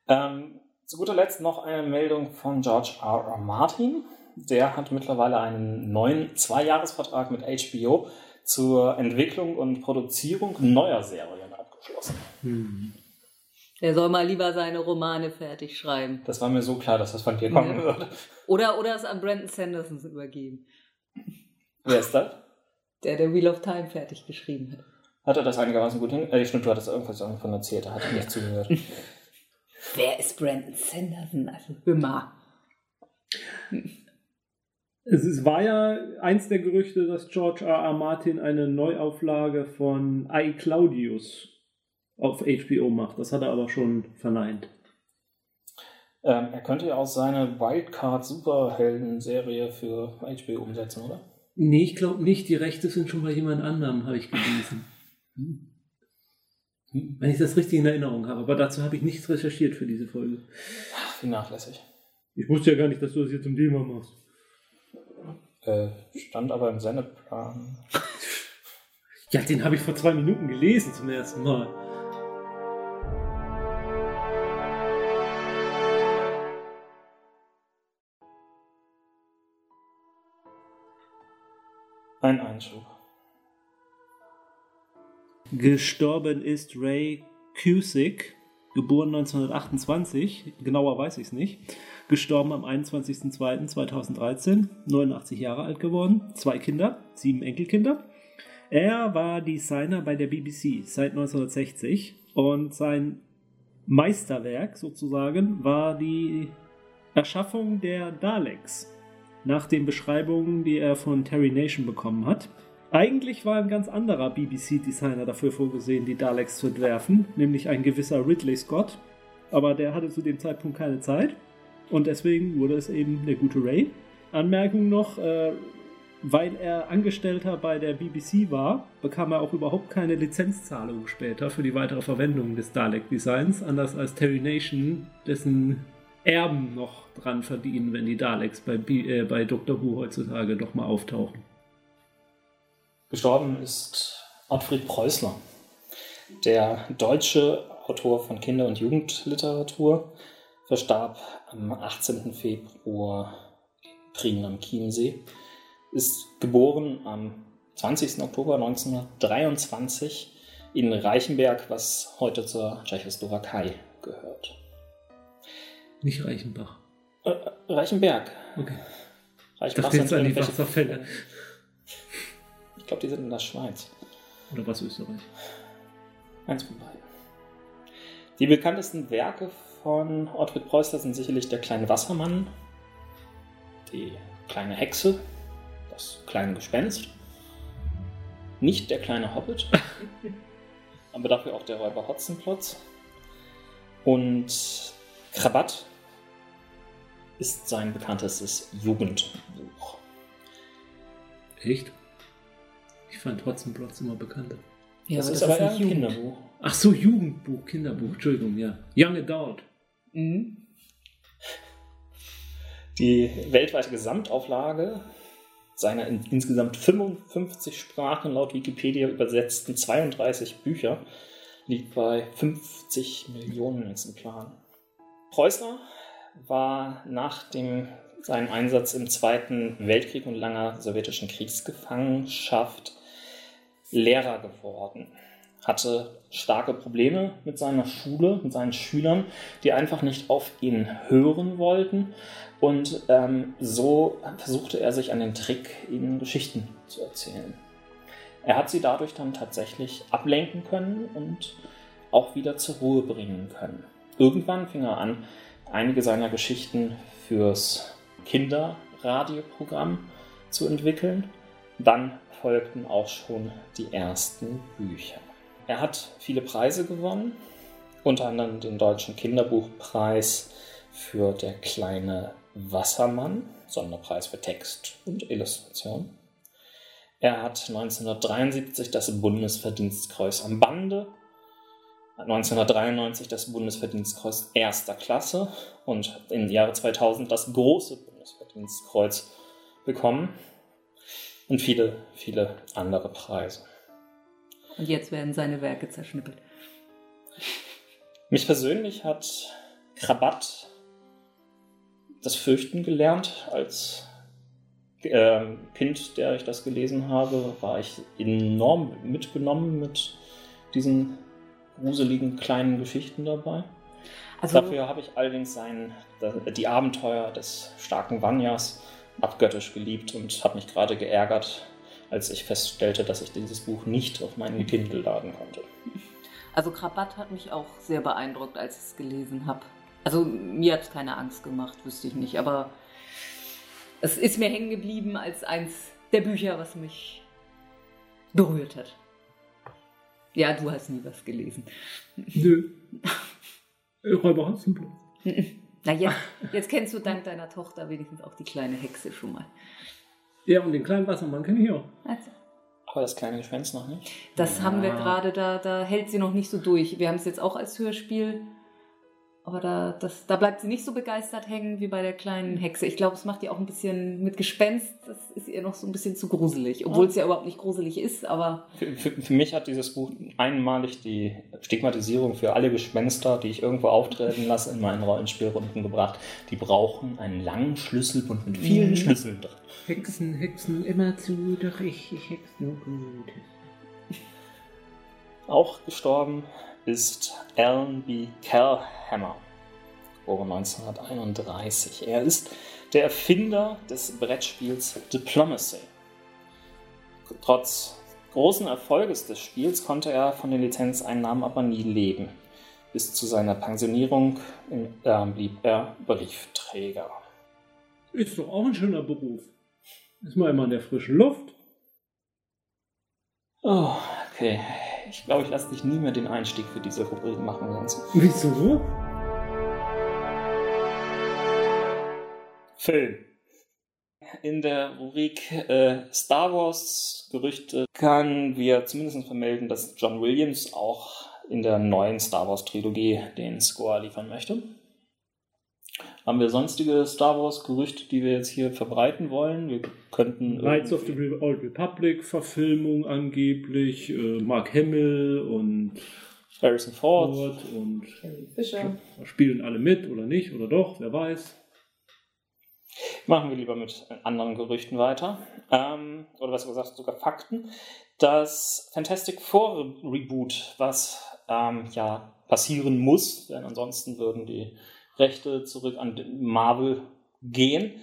Ähm, zu guter Letzt noch eine Meldung von George R. R. Martin der hat mittlerweile einen neuen Zweijahresvertrag mit HBO zur Entwicklung und Produzierung neuer Serien abgeschlossen. Hm. Er soll mal lieber seine Romane fertig schreiben. Das war mir so klar, dass das von dir kommen ja. würde. Oder, oder es an Brandon Sanderson übergeben. Wer ist das? Der, der Wheel of Time fertig geschrieben hat. Hat er das einigermaßen gut hin? Äh, stimmt, du hattest irgendwas davon erzählt, da hat er nicht zugehört. Wer ist Brandon Sanderson? Also, hör mal. Es, es war ja eins der Gerüchte, dass George R. R. Martin eine Neuauflage von I. Claudius auf HBO macht. Das hat er aber schon verneint. Ähm, er könnte ja auch seine Wildcard Superhelden-Serie für HBO umsetzen, oder? Nee, ich glaube nicht. Die Rechte sind schon bei jemand anderem, habe ich gelesen. Hm. Wenn ich das richtig in Erinnerung habe. Aber dazu habe ich nichts recherchiert für diese Folge. Ach, wie nachlässig. Ich wusste ja gar nicht, dass du das jetzt zum Thema machst. Äh, stand aber im Sendeplan. ja, den habe ich vor zwei Minuten gelesen zum ersten Mal. Ein Einschub. Gestorben ist Ray Cusick, geboren 1928, genauer weiß ich es nicht gestorben am 21.02.2013, 89 Jahre alt geworden, zwei Kinder, sieben Enkelkinder. Er war Designer bei der BBC seit 1960 und sein Meisterwerk sozusagen war die Erschaffung der Daleks nach den Beschreibungen, die er von Terry Nation bekommen hat. Eigentlich war ein ganz anderer BBC-Designer dafür vorgesehen, die Daleks zu entwerfen, nämlich ein gewisser Ridley Scott. Aber der hatte zu dem Zeitpunkt keine Zeit und deswegen wurde es eben der gute Ray. Anmerkung noch, äh, weil er Angestellter bei der BBC war, bekam er auch überhaupt keine Lizenzzahlung später für die weitere Verwendung des Dalek-Designs, anders als Terry Nation, dessen Erben noch dran verdienen, wenn die Daleks bei, äh, bei Doctor Who heutzutage doch mal auftauchen. Gestorben ist Ottfried Preußler, der deutsche Autor von Kinder- und Jugendliteratur, verstarb am 18. Februar in Prien am Chiemsee ist geboren am 20. Oktober 1923 in Reichenberg, was heute zur Tschechoslowakei gehört. Nicht Reichenbach. Äh, Reichenberg. Okay. Reichenbach Das sind an die Wasserfälle. Ich glaube, die sind in der Schweiz. Oder was Österreich? Eins von beiden. Die bekanntesten Werke von Ottfried Preußler sind sicherlich Der kleine Wassermann, Die kleine Hexe, Das kleine Gespenst, nicht Der kleine Hobbit, aber dafür auch Der Räuber Hotzenplotz und Krabat ist sein bekanntestes Jugendbuch. Echt? Ich fand Hotzenplotz immer bekannter. Ja, das aber ist aber ein Jugend. Kinderbuch. Ach so, Jugendbuch, Kinderbuch, Entschuldigung, ja. Young Adult. Mhm. Die weltweite Gesamtauflage seiner in insgesamt 55 Sprachen laut Wikipedia übersetzten 32 Bücher liegt bei 50 Millionen Exemplaren. Preußler war nach dem, seinem Einsatz im Zweiten Weltkrieg und langer sowjetischen Kriegsgefangenschaft Lehrer geworden. Hatte starke Probleme mit seiner Schule, mit seinen Schülern, die einfach nicht auf ihn hören wollten. Und ähm, so versuchte er sich an den Trick, ihnen Geschichten zu erzählen. Er hat sie dadurch dann tatsächlich ablenken können und auch wieder zur Ruhe bringen können. Irgendwann fing er an, einige seiner Geschichten fürs Kinderradioprogramm zu entwickeln. Dann folgten auch schon die ersten Bücher. Er hat viele Preise gewonnen, unter anderem den Deutschen Kinderbuchpreis für Der kleine Wassermann, Sonderpreis für Text und Illustration. Er hat 1973 das Bundesverdienstkreuz am Bande, 1993 das Bundesverdienstkreuz erster Klasse und im Jahre 2000 das große Bundesverdienstkreuz bekommen und viele, viele andere Preise. Und jetzt werden seine Werke zerschnippelt. Mich persönlich hat Krabat das Fürchten gelernt. Als äh, Kind, der ich das gelesen habe, war ich enorm mitgenommen mit diesen gruseligen kleinen Geschichten dabei. Also, Dafür habe ich allerdings sein, die Abenteuer des starken Vanyas abgöttisch geliebt und habe mich gerade geärgert, als ich feststellte, dass ich dieses Buch nicht auf meinen Kindle laden konnte. also Krabat hat mich auch sehr beeindruckt, als ich es gelesen habe. Also mir hat es keine Angst gemacht, wüsste ich nicht. Aber es ist mir hängen geblieben als eins der Bücher, was mich berührt hat. Ja, du hast nie was gelesen. Nö. Räuber Hotzenplotz. Na, jetzt, jetzt kennst du dank deiner Tochter wenigstens auch die kleine Hexe schon mal. Ja, und den kleinen Wassermann kenne ich auch. Also, Aber das kleine Gespenst noch nicht. das Ja. haben wir gerade, da, da hält sie noch nicht so durch. Wir haben es jetzt auch als Hörspiel, aber da, das, da bleibt sie nicht so begeistert hängen wie bei der kleinen Hexe. Ich glaube, es macht ihr auch ein bisschen mit Gespenst, das ist ihr noch so ein bisschen zu gruselig. Obwohl es ja überhaupt nicht gruselig ist, aber Für, für, für mich hat dieses Buch einmalig die Stigmatisierung für alle Gespenster, die ich irgendwo auftreten lasse, in meinen Rollenspielrunden gebracht. Die brauchen einen langen Schlüsselbund mit vielen Mhm. Schlüsseln drin. Hexen, Hexen, immer zu, doch ich, ich hex nur gut. Auch gestorben ist Alan B. Kellhammer, geboren 1931. Er ist der Erfinder des Brettspiels Diplomacy. Trotz großen Erfolges des Spiels konnte er von den Lizenzeinnahmen aber nie leben. Bis zu seiner Pensionierung äh, blieb er Briefträger. Ist doch auch ein schöner Beruf. Ist mal immer in der frischen Luft. Oh, okay. Ich glaube, ich lasse dich nie mehr den Einstieg für diese Rubrik machen, Jens. Wieso? Film. In der Rubrik äh, Star Wars Gerüchte können wir zumindest vermelden, dass John Williams auch in der neuen Star Wars Trilogie den Score liefern möchte. Haben wir sonstige Star Wars Gerüchte, die wir jetzt hier verbreiten wollen? Wir könnten. Knights of the Old Republic Verfilmung angeblich, äh, Mark Hamill und Harrison Ford, Ford und Fischer. spielen alle mit oder nicht oder doch, wer weiß. Machen wir lieber mit anderen Gerüchten weiter. Ähm, oder was gesagt, sogar Fakten. Das Fantastic Four Reboot, was ähm, ja passieren muss, denn ansonsten würden die Rechte zurück an Marvel gehen,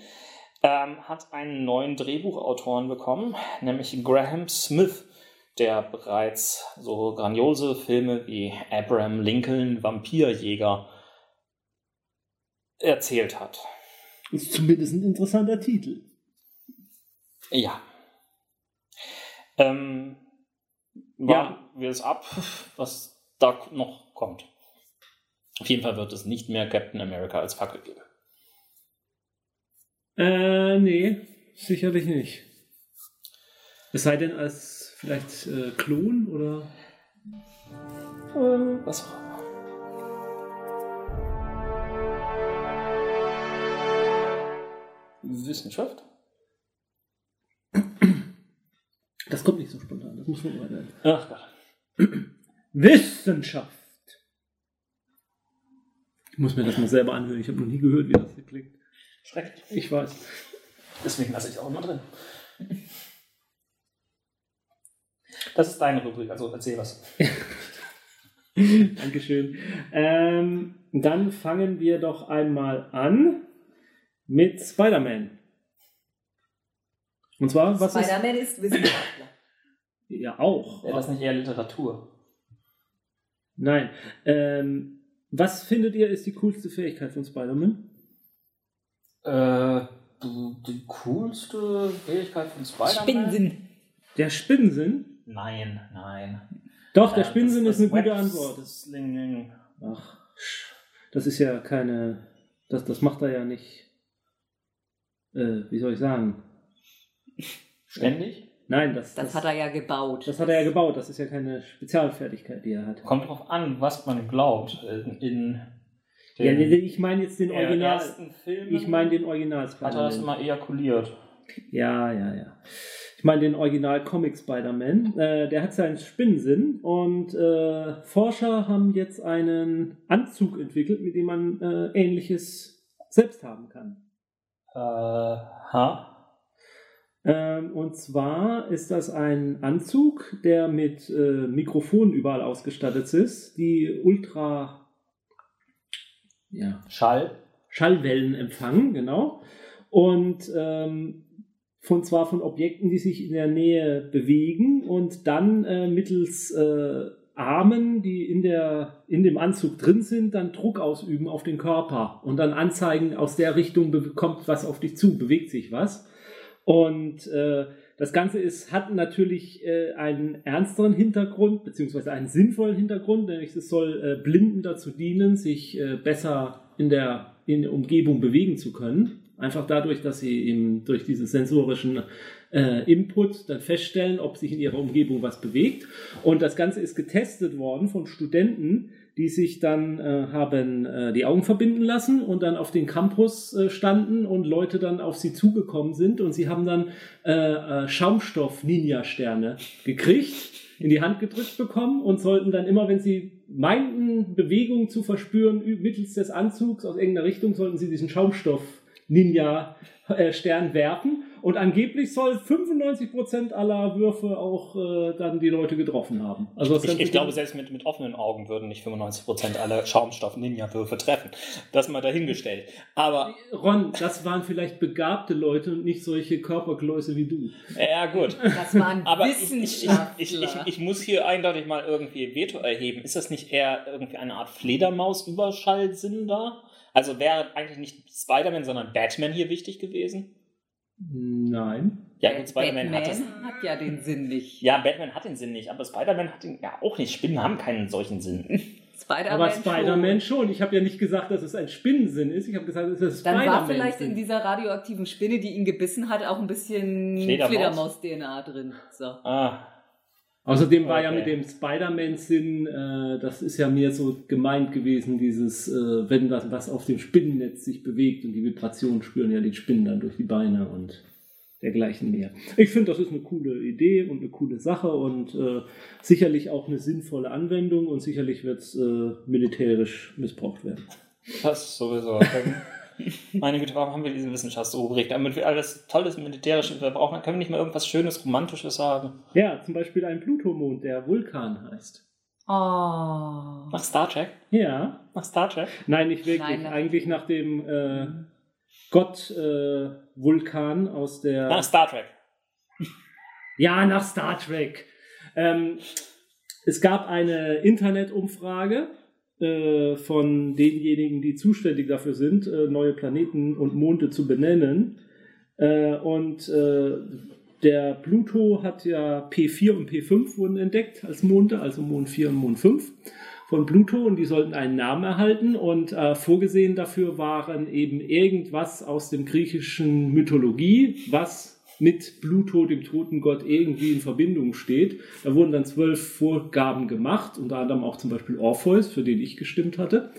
ähm, hat einen neuen Drehbuchautoren bekommen, nämlich Graham Smith, der bereits so grandiose Filme wie Abraham Lincoln, Vampirjäger erzählt hat. Ist zumindest ein interessanter Titel. Ja. Ähm, warten wir es ab, was da noch kommt. Auf jeden Fall wird es nicht mehr Captain America als Fackel geben. Äh, nee, sicherlich nicht. Es sei denn als vielleicht äh, Klon oder. Äh, was auch immer. Wissenschaft? Das kommt nicht so spontan, das muss man weiter. Ach Gott. Wissenschaft! Ich muss mir das mal selber anhören, ich habe noch nie gehört, wie das hier klingt. Schrecklich. Ich weiß. Deswegen lasse ich es auch immer drin. Das ist deine Rubrik, also erzähl was. Dankeschön. Ähm, dann fangen wir doch einmal an mit Spider-Man. Und zwar, was ist. Spider-Man ist Wissenschaftler. Ja, auch. Wäre das nicht eher Literatur? Nein. Ähm, was findet ihr ist die coolste Fähigkeit von Spider-Man? Äh, die, die coolste Fähigkeit von Spider-Man? Spinnensinn. Der Spinnensinn? Nein, nein. Doch, der Äh, Spinnensinn das- ist eine gute Antwort. Slinging. Ach, das ist ja keine. Das, das macht er ja nicht. Äh, wie soll ich sagen? Ständig? Nein, das, Das hat er ja gebaut. Das hat er ja gebaut. Das ist ja keine Spezialfertigkeit, die er hat. Kommt drauf an, was man glaubt. In, in Ja, ich meine jetzt den Original. ersten Filmen Ich meine den Original hat er das immer ejakuliert. Ja, ja, ja. Ich meine den Original Comic Spider-Man. Äh, der hat seinen Spinnensinn und äh, Forscher haben jetzt einen Anzug entwickelt, mit dem man äh, ähnliches selbst haben kann. Äh, ha? Ähm, und zwar ist das ein Anzug, der mit äh, Mikrofonen überall ausgestattet ist, die ultra ja, Schall? Schallwellen empfangen, genau. Und ähm, von zwar von Objekten, die sich in der Nähe bewegen und dann äh, mittels äh, Armen, die in, der, in dem Anzug drin sind, dann Druck ausüben auf den Körper und dann anzeigen, aus der Richtung kommt was auf dich zu, bewegt sich was. Und äh, das Ganze ist, hat natürlich äh, einen ernsteren Hintergrund, beziehungsweise einen sinnvollen Hintergrund, nämlich es soll äh, Blinden dazu dienen, sich äh, besser in der, in der Umgebung bewegen zu können. Einfach dadurch, dass sie eben durch diesen sensorischen äh, Input dann feststellen, ob sich in ihrer Umgebung was bewegt. Und das Ganze ist getestet worden von Studenten, die sich dann äh, haben äh, die Augen verbinden lassen und dann auf den Campus äh, standen und Leute dann auf sie zugekommen sind und sie haben dann äh, äh, Schaumstoff-Ninja-Sterne gekriegt, in die Hand gedrückt bekommen und sollten dann immer, wenn sie meinten, Bewegung zu verspüren mittels des Anzugs aus irgendeiner Richtung, sollten sie diesen Schaumstoff-Ninja-Stern werfen Und angeblich soll 95% aller Würfe auch äh, dann die Leute getroffen haben. Also ich, ich glaube, selbst mit, mit offenen Augen würden nicht 95% aller Schaumstoff-Ninja-Würfe treffen. Das mal dahingestellt. Aber. Ron, das waren vielleicht begabte Leute und nicht solche Körperkläuse wie du. Ja, gut. Das waren Aber Wissenschaftler. Ich, ich, ich, ich, muss hier eindeutig mal irgendwie Veto erheben. Ist das nicht eher irgendwie eine Art Fledermaus-Überschallsinn da? Also wäre eigentlich nicht Spider-Man, sondern Batman hier wichtig gewesen? Nein. Ja, gut, Spider-Man hat, das, hat ja den Sinn nicht. Ja, Batman hat den Sinn nicht, aber Spider-Man hat den ja auch nicht. Spinnen haben keinen solchen Sinn. Spider aber Spider-Man schon. schon. Ich habe ja nicht gesagt, dass es ein Spinnensinn ist. Ich habe gesagt, es ist Dann war vielleicht in dieser radioaktiven Spinne, die ihn gebissen hat, auch ein bisschen Fledermaus-DNA drin. So. Ah, Außerdem war okay. ja mit dem Spider-Man-Sinn, äh, das ist ja mir so gemeint gewesen, dieses, äh, wenn das was auf dem Spinnennetz sich bewegt und die Vibrationen spüren ja die Spinnen dann durch die Beine und dergleichen mehr. Ich finde, das ist eine coole Idee und eine coole Sache und äh, sicherlich auch eine sinnvolle Anwendung und sicherlich wird es äh, militärisch missbraucht werden. Das sowieso. Meine Güte, warum haben wir diese Wissenschaftsrubrik? Damit wir alles Tolles Militärisches brauchen, können wir nicht mal irgendwas Schönes, Romantisches sagen? Ja, zum Beispiel ein Plutomond, der Vulkan heißt. Oh. Nach Star Trek? Ja. Nach Star Trek? Nein, nicht wirklich. Nein, Eigentlich nach dem äh, Gott äh, Vulkan aus der. Nach Star Trek. ja, nach Star Trek. Ähm, es gab eine Internetumfrage äh, von denjenigen, die zuständig dafür sind, äh, neue Planeten und Monde zu benennen. Äh, und der Pluto hat ja P4 und P5 wurden entdeckt als Monde, also Mond 4 und Mond 5 von Pluto und die sollten einen Namen erhalten und äh, vorgesehen dafür waren eben irgendwas aus dem griechischen Mythologie, was mit Pluto, dem toten Gott, irgendwie in Verbindung steht. Da wurden dann zwölf Vorgaben gemacht, unter anderem auch zum Beispiel Orpheus, für den ich gestimmt hatte.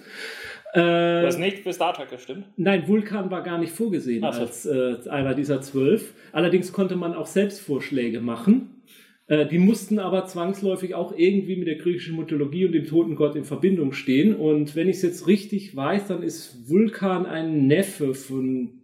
Äh, du hast nicht für Star Trek gestimmt? Nein, Vulkan war gar nicht vorgesehen so. als äh, einer dieser zwölf. Allerdings konnte man auch Selbstvorschläge machen. Äh, die mussten aber zwangsläufig auch irgendwie mit der griechischen Mythologie und dem toten Gott in Verbindung stehen. Und wenn ich es jetzt richtig weiß, dann ist Vulkan ein Neffe von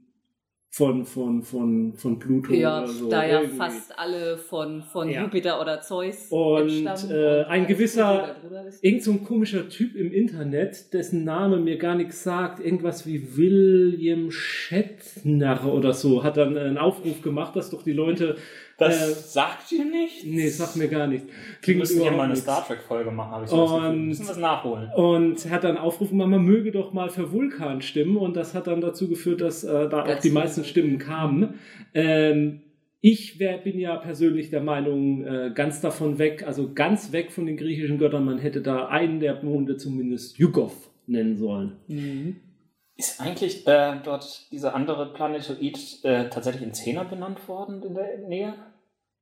von, von, von, von Pluto ja, oder so. Da ja irgendwie. fast alle von, von ja. Jupiter oder Zeus Und äh, ein gewisser, irgend so ein komischer Typ im Internet, dessen Name mir gar nichts sagt, irgendwas wie William Shatner oder so, hat dann einen Aufruf gemacht, dass doch die Leute das äh, sagt dir nichts? Nee, sagt mir gar nichts. Klingt müssen ja mal eine Star Trek Folge machen, habe ich so und, Müssen wir nachholen. Und hat dann aufgerufen, man möge doch mal für Vulkan stimmen und das hat dann dazu geführt, dass äh, da auch die meisten Stimmen kamen. Ähm, ich wär, bin ja persönlich der Meinung, äh, ganz davon weg, also ganz weg von den griechischen Göttern, man hätte da einen der Monde zumindest Jugov nennen sollen. Mhm. Ist eigentlich äh, dort dieser andere Planetoid äh, tatsächlich in Zehner benannt worden in der Nähe?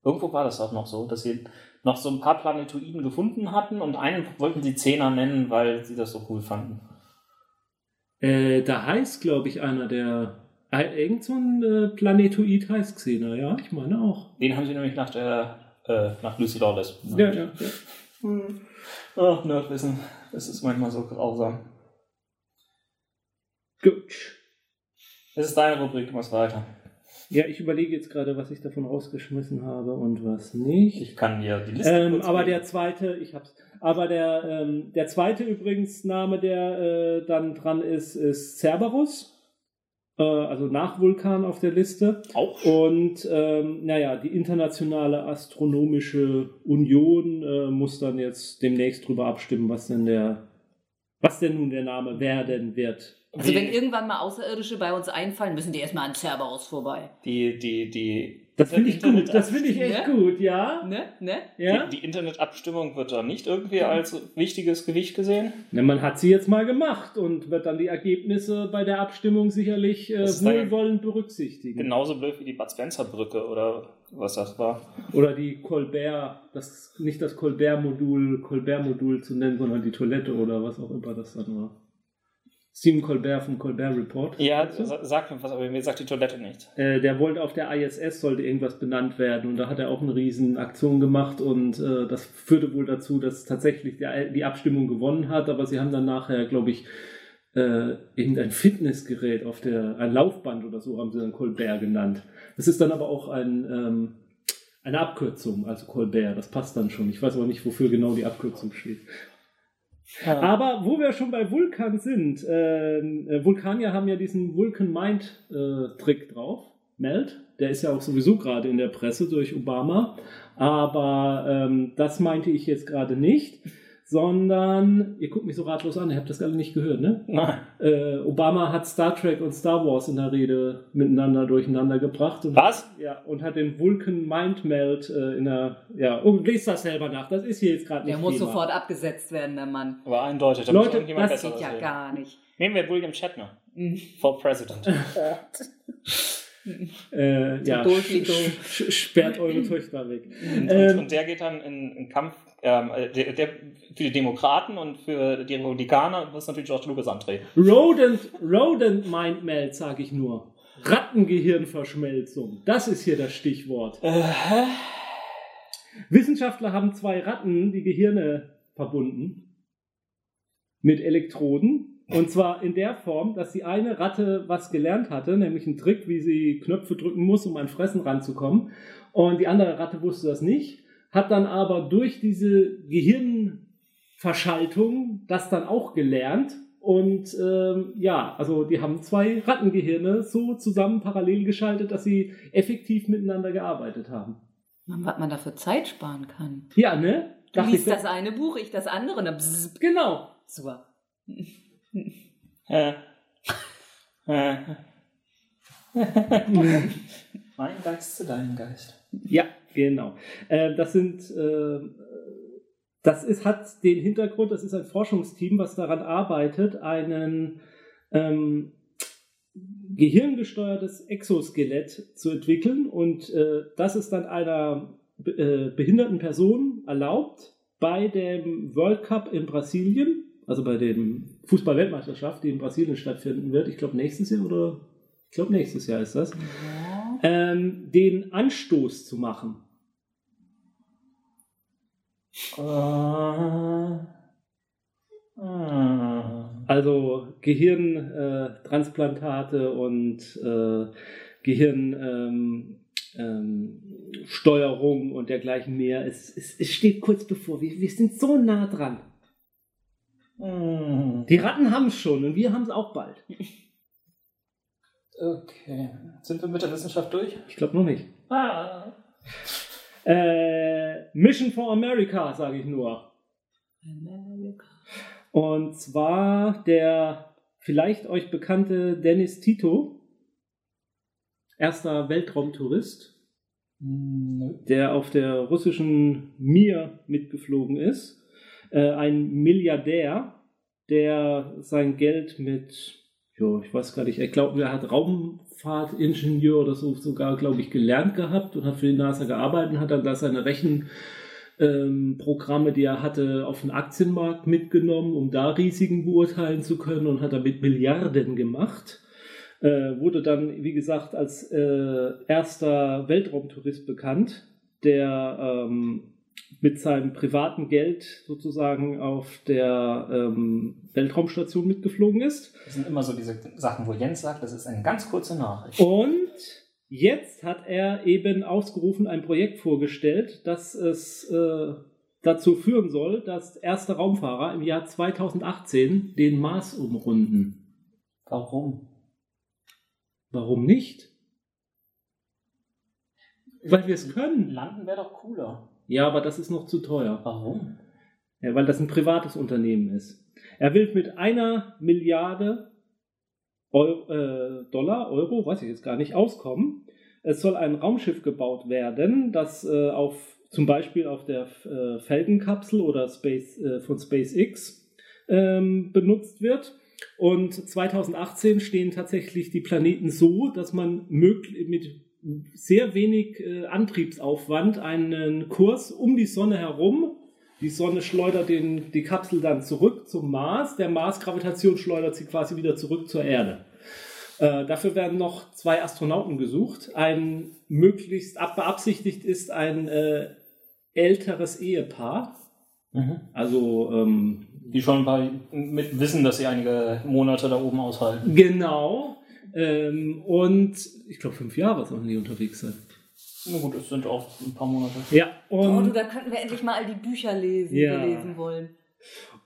Irgendwo war das auch noch so, dass sie noch so ein paar Planetoiden gefunden hatten und einen wollten sie Zehner nennen, weil sie das so cool fanden. Äh, da heißt, glaube ich, einer der. Äh, irgend so ein äh, Planetoid heißt Xena, ja, ich meine auch. Den haben sie nämlich nach der äh, nach Lucy Lawless. Ja, ja, ja. Hm. Ach, Nerdwissen. Das ist manchmal so grausam. Gut. Das ist deine Rubrik, du machst weiter. Ja, ich überlege jetzt gerade, was ich davon rausgeschmissen habe und was nicht. Ich kann dir die Liste ähm, Aber geben. der zweite, ich hab's. Aber der, ähm, der zweite übrigens Name, der äh, dann dran ist, ist Cerberus. Äh, also nach Vulkan auf der Liste. Auch. Und ähm, naja, die Internationale Astronomische Union äh, muss dann jetzt demnächst drüber abstimmen, was denn der, was denn nun der Name werden wird. Also wenn irgendwann mal Außerirdische bei uns einfallen, müssen die erstmal an Cerberus vorbei. Die, die, die. Das finde ich gut, das finde ich echt ne? gut, ja. Ne? Ne? Ja? Die, die Internetabstimmung wird da nicht irgendwie als wichtiges Gewicht gesehen? Ne, man hat sie jetzt mal gemacht und wird dann die Ergebnisse bei der Abstimmung sicherlich äh, wohlwollend berücksichtigen. Genauso blöd wie die Bad Spencer Brücke oder was das war. Oder die Colbert, das nicht das Colbert-Modul, Colbert-Modul zu nennen, sondern die Toilette oder was auch immer das dann war. Stephen Colbert vom Colbert Report. Ja, sag mir was, aber mir sagt die Toilette nicht. Äh, der wollte auf der ISS sollte irgendwas benannt werden und da hat er auch eine riesen Aktion gemacht und äh, das führte wohl dazu, dass tatsächlich die, die, Abstimmung gewonnen hat, aber sie haben dann nachher, glaube ich, äh, irgendein Fitnessgerät auf der, ein Laufband oder so haben sie dann Colbert genannt. Das ist dann aber auch ein, ähm, eine Abkürzung, also Colbert, das passt dann schon. Ich weiß aber nicht, wofür genau die Abkürzung steht. Aber wo wir schon bei Vulkan sind, ähm, äh, Vulkanier haben ja diesen Vulcan Mind äh, Trick drauf, Meld, der ist ja auch sowieso gerade in der Presse durch Obama, aber ähm, das meinte ich jetzt gerade nicht sondern ihr guckt mich so ratlos an, ihr habt das alle nicht gehört, ne? Nein. Äh, Obama hat Star Trek und Star Wars in der Rede miteinander durcheinander gebracht. Und, Was? Ja, und hat den Vulcan Mind Melt äh, in der, ja, und lest das selber nach, das ist hier jetzt gerade nicht Der muss Thema. sofort abgesetzt werden, der Mann. Aber eindeutig, da Leute, das sieht ja gar nicht. Nehmen wir William Shatner. Mhm. For President. äh, ja, sperrt eure Töchter weg. Und, ähm, und, der geht dann in, in Kampf ähm, der, der, für die Demokraten und für die Republikaner muss natürlich George Lucas antreten. Rodent, Rodent Mind Melt, sage ich nur. Rattengehirnverschmelzung. Das ist hier das Stichwort. Äh. Wissenschaftler haben zwei Ratten die Gehirne verbunden mit Elektroden. Und zwar in der Form, dass die eine Ratte was gelernt hatte, nämlich einen Trick, wie sie Knöpfe drücken muss, um an Fressen ranzukommen. Und die andere Ratte wusste das nicht hat dann aber durch diese Gehirnverschaltung das dann auch gelernt. Und ähm, ja, also die haben zwei Rattengehirne so zusammen parallel geschaltet, dass sie effektiv miteinander gearbeitet haben. Was man dafür Zeit sparen kann. Ja, ne? Du liest das eine Buch, ich das andere. Ne? Genau. Super. äh. Äh. mein Geist zu deinem Geist. Ja. Genau. Äh, das sind, äh, das ist, hat den Hintergrund, das ist ein Forschungsteam, was daran arbeitet, einen ähm, gehirngesteuertes Exoskelett zu entwickeln und äh, das ist dann einer äh, behinderten Person erlaubt, bei dem World Cup in Brasilien, also bei dem Fußball-Weltmeisterschaft, die in Brasilien stattfinden wird, ich glaube nächstes Jahr oder ich glaube nächstes Jahr ist das, ja. ähm, den Anstoß zu machen. Also Gehirntransplantate äh, und äh, Gehirnsteuerung ähm, ähm, und dergleichen mehr. Es, es, es steht kurz bevor. Wir, wir sind so nah dran. Die Ratten haben es schon und wir haben es auch bald. Okay. Sind wir mit der Wissenschaft durch? Ich glaube noch nicht. Ah. Äh, Mission for America, sage ich nur. America. Und zwar der vielleicht euch bekannte Dennis Tito, erster Weltraumtourist, mhm. der auf der russischen Mir mitgeflogen ist. Äh, ein Milliardär, der sein Geld mit ja, ich weiß gar nicht, ich glaube, er hat Raumfahrtingenieur oder so sogar, glaube ich, gelernt gehabt und hat für die NASA gearbeitet und hat dann da seine Rechenprogramme, ähm, die er hatte, auf den Aktienmarkt mitgenommen, um da Risiken beurteilen zu können und hat damit Milliarden gemacht. Äh, wurde dann, wie gesagt, als äh, erster Weltraumtourist bekannt, der ähm, mit seinem privaten Geld sozusagen auf der ähm, Weltraumstation mitgeflogen ist. Das sind immer so diese Sachen, wo Jens sagt, das ist eine ganz kurze Nachricht. Und jetzt hat er eben ausgerufen ein Projekt vorgestellt, das es äh, dazu führen soll, dass erste Raumfahrer im Jahr 2018 den Mars umrunden. Warum? Warum nicht? Weil wir es können. Landen wäre doch cooler. Ja, aber das ist noch zu teuer. Warum? Ja, weil das ein privates Unternehmen ist. Er will mit einer Milliarde Euro, äh, Dollar, Euro, weiß ich jetzt gar nicht, auskommen. Es soll ein Raumschiff gebaut werden, das äh, auf zum Beispiel auf der äh, Falcon-Kapsel oder Space, äh, von SpaceX ähm, benutzt wird. Und 2018 stehen tatsächlich die Planeten so, dass man mit sehr wenig äh, Antriebsaufwand einen Kurs um die Sonne herum. Die Sonne schleudert den, die Kapsel dann zurück zum Mars. Der Mars Gravitation schleudert sie quasi wieder zurück zur Erde. Äh, dafür werden noch zwei Astronauten gesucht. Ein möglichst beabsichtigt ist ein äh, älteres Ehepaar. Mhm. Also ähm, Die schon ein paar mit wissen, dass sie einige Monate da oben aushalten. Genau. Ähm, und ich glaube, fünf Jahre sollen die unterwegs sein. Na gut, es sind auch ein paar Monate. Ja, Oh, und, du, da könnten wir endlich mal all die Bücher lesen, Ja. die wir lesen wollen.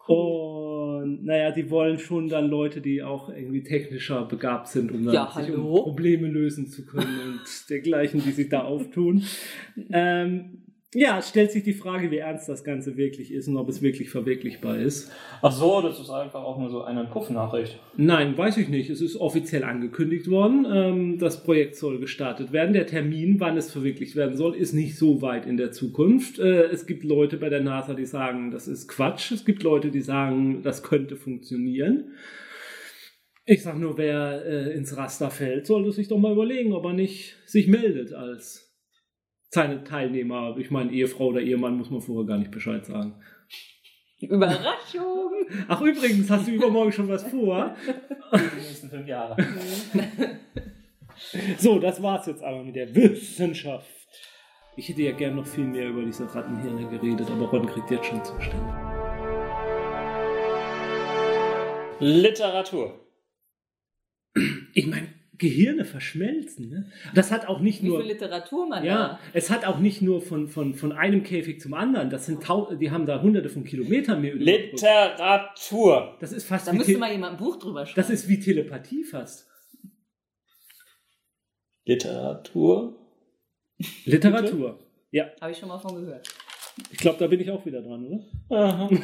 und naja, die wollen schon dann Leute, die auch irgendwie technischer begabt sind, um dann Ja, sich um Probleme lösen zu können und dergleichen, die sich da auftun. Ähm, ja, es stellt sich die Frage, wie ernst das Ganze wirklich ist und ob es wirklich verwirklichbar ist. Ach so, das ist einfach auch nur so eine Puffnachricht. Nein, weiß ich nicht. Es ist offiziell angekündigt worden. Ähm, das Projekt soll gestartet werden. Der Termin, wann es verwirklicht werden soll, ist nicht so weit in der Zukunft. Äh, es gibt Leute bei der NASA, die sagen, das ist Quatsch. Es gibt Leute, die sagen, das könnte funktionieren. Ich sag nur, wer äh, ins Raster fällt, sollte sich doch mal überlegen, ob er nicht sich meldet als seine Teilnehmer. Ich meine, Ehefrau oder Ehemann muss man vorher gar nicht Bescheid sagen. Überraschung! Ach übrigens, hast du übermorgen schon was vor? Die nächsten fünf Jahre. So, das war's jetzt aber mit der Wissenschaft. Ich hätte ja gern noch viel mehr über diese Rattenhirne geredet, aber Ron kriegt jetzt schon Zustimmung. Literatur. Ich meine, Gehirne verschmelzen, ne? Das hat auch nicht Wie nur. viel Literatur man Ja, es hat auch nicht nur von, von, von einem Käfig zum anderen. Das sind die haben da hunderte von Kilometern mehr. Literatur. Das ist fast da. Da wie müsste Te- mal jemand ein Buch drüber schreiben. Das ist wie Telepathie fast. Literatur. Literatur. Ja, Habe ich schon mal von gehört. ich glaube, da bin ich auch wieder dran, oder? Aha.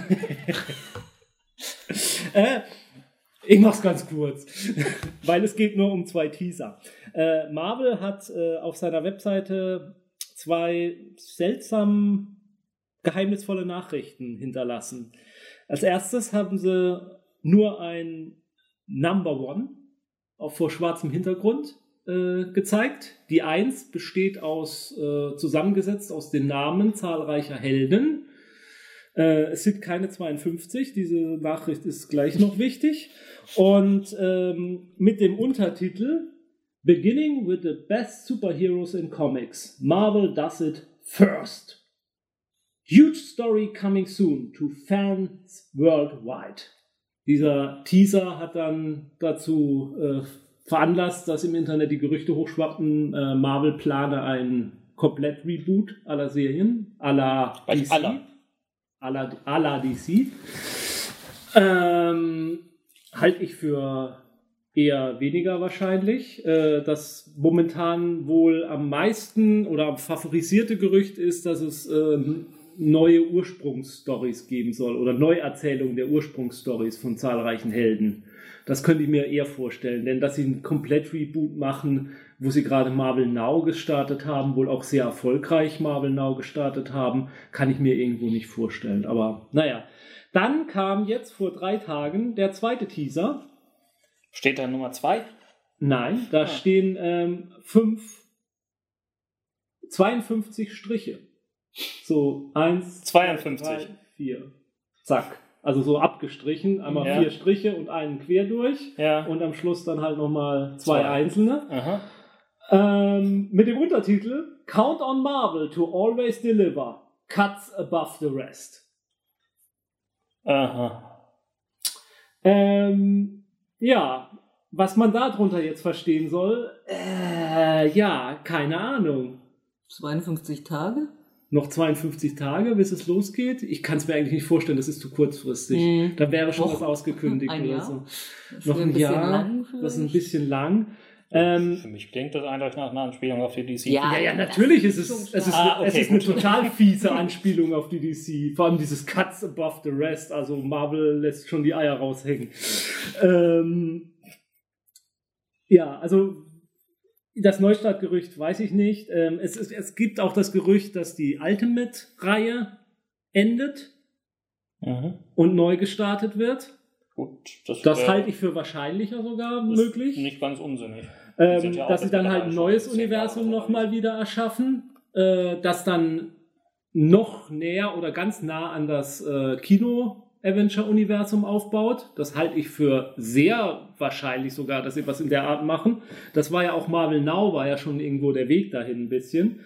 Äh, ich mach's ganz kurz, weil es geht nur um zwei Teaser. Äh, Marvel hat äh, auf seiner Webseite zwei seltsam geheimnisvolle Nachrichten hinterlassen. Als erstes haben sie nur ein Number One auf vor schwarzem Hintergrund äh, gezeigt. Die Eins besteht aus äh, zusammengesetzt aus den Namen zahlreicher Helden. Äh, es sind keine 52, diese Nachricht ist gleich noch wichtig. Und ähm, mit dem Untertitel Beginning with the best superheroes in comics, Marvel does it first. Huge story coming soon to fans worldwide. Dieser Teaser hat dann dazu äh, veranlasst, dass im Internet die Gerüchte hochschwappten, äh, Marvel plane ein Komplett-Reboot aller Serien, aller Gleich aller. À la, DC. Ähm, halte ich für eher weniger wahrscheinlich. Äh, das momentan wohl am meisten oder am favorisierte Gerücht ist, dass es ähm, neue Ursprungsstories geben soll oder Neuerzählungen der Ursprungsstories von zahlreichen Helden. Das könnte ich mir eher vorstellen, denn dass sie ein komplett Reboot machen, wo sie gerade Marvel Now gestartet haben, wohl auch sehr erfolgreich Marvel Now gestartet haben, kann ich mir irgendwo nicht vorstellen. Aber naja, dann kam jetzt vor drei Tagen der zweite Teaser. Steht da Nummer zwei? Nein, da Ah. stehen ähm, fünf, 52 Striche. So eins, 52. drei, vier. Zack. Also so abgestrichen, einmal Ja. vier Striche und einen quer durch. Ja. Und am Schluss dann halt nochmal zwei, Zwei. einzelne. Aha. Ähm, mit dem Untertitel Count on Marvel to always deliver. Cuts above the rest. Aha. Ähm, ja, was man darunter jetzt verstehen soll, äh, ja, keine Ahnung. 52 Tage? Noch 52 Tage, bis es losgeht. Ich kann es mir eigentlich nicht vorstellen, das ist zu kurzfristig. Mhm. Da wäre schon Noch was ausgekündigt ein oder so. Das Noch ein, bisschen Jahr. lang das ist ein bisschen lang. Ähm, Für mich klingt das eindeutig nach einer Anspielung auf die DC. Ja. Ja, ja, natürlich ist es, es ist, Ah, es okay, ist eine total fiese Anspielung auf die DC. Vor allem dieses Cuts above the rest. Also Marvel lässt schon die Eier raushängen. Ähm, ja, also das Neustartgerücht weiß ich nicht. Ähm, es, ist, es gibt auch das Gerücht, dass die Ultimate-Reihe endet Mhm. und neu gestartet wird. Gut. Das, Das halte ich für wahrscheinlicher sogar möglich. Nicht ganz unsinnig. Ähm, ja dass sie dann halt ein neues Universum nochmal wieder erschaffen, äh, das dann noch näher oder ganz nah an das äh, Kino-Avenger-Universum aufbaut. Das halte ich für sehr wahrscheinlich sogar, dass sie was in der Art machen. Das war ja auch Marvel Now, war ja schon irgendwo der Weg dahin ein bisschen.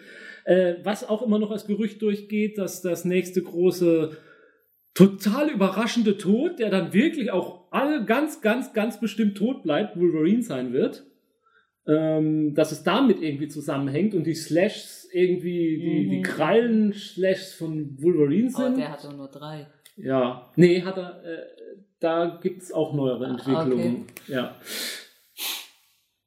Äh, was auch immer noch als Gerücht durchgeht, dass das nächste große total überraschende Tod, der dann wirklich auch alle ganz, ganz, ganz bestimmt tot bleibt, Wolverine sein wird. Ähm, dass es damit irgendwie zusammenhängt und die Slashs irgendwie, die, Mhm. die Krallen-Slashs von Wolverine Aber sind. der hat doch nur drei. Ja, nee, hat er, äh, da gibt es auch neuere Ah, Entwicklungen. Ja.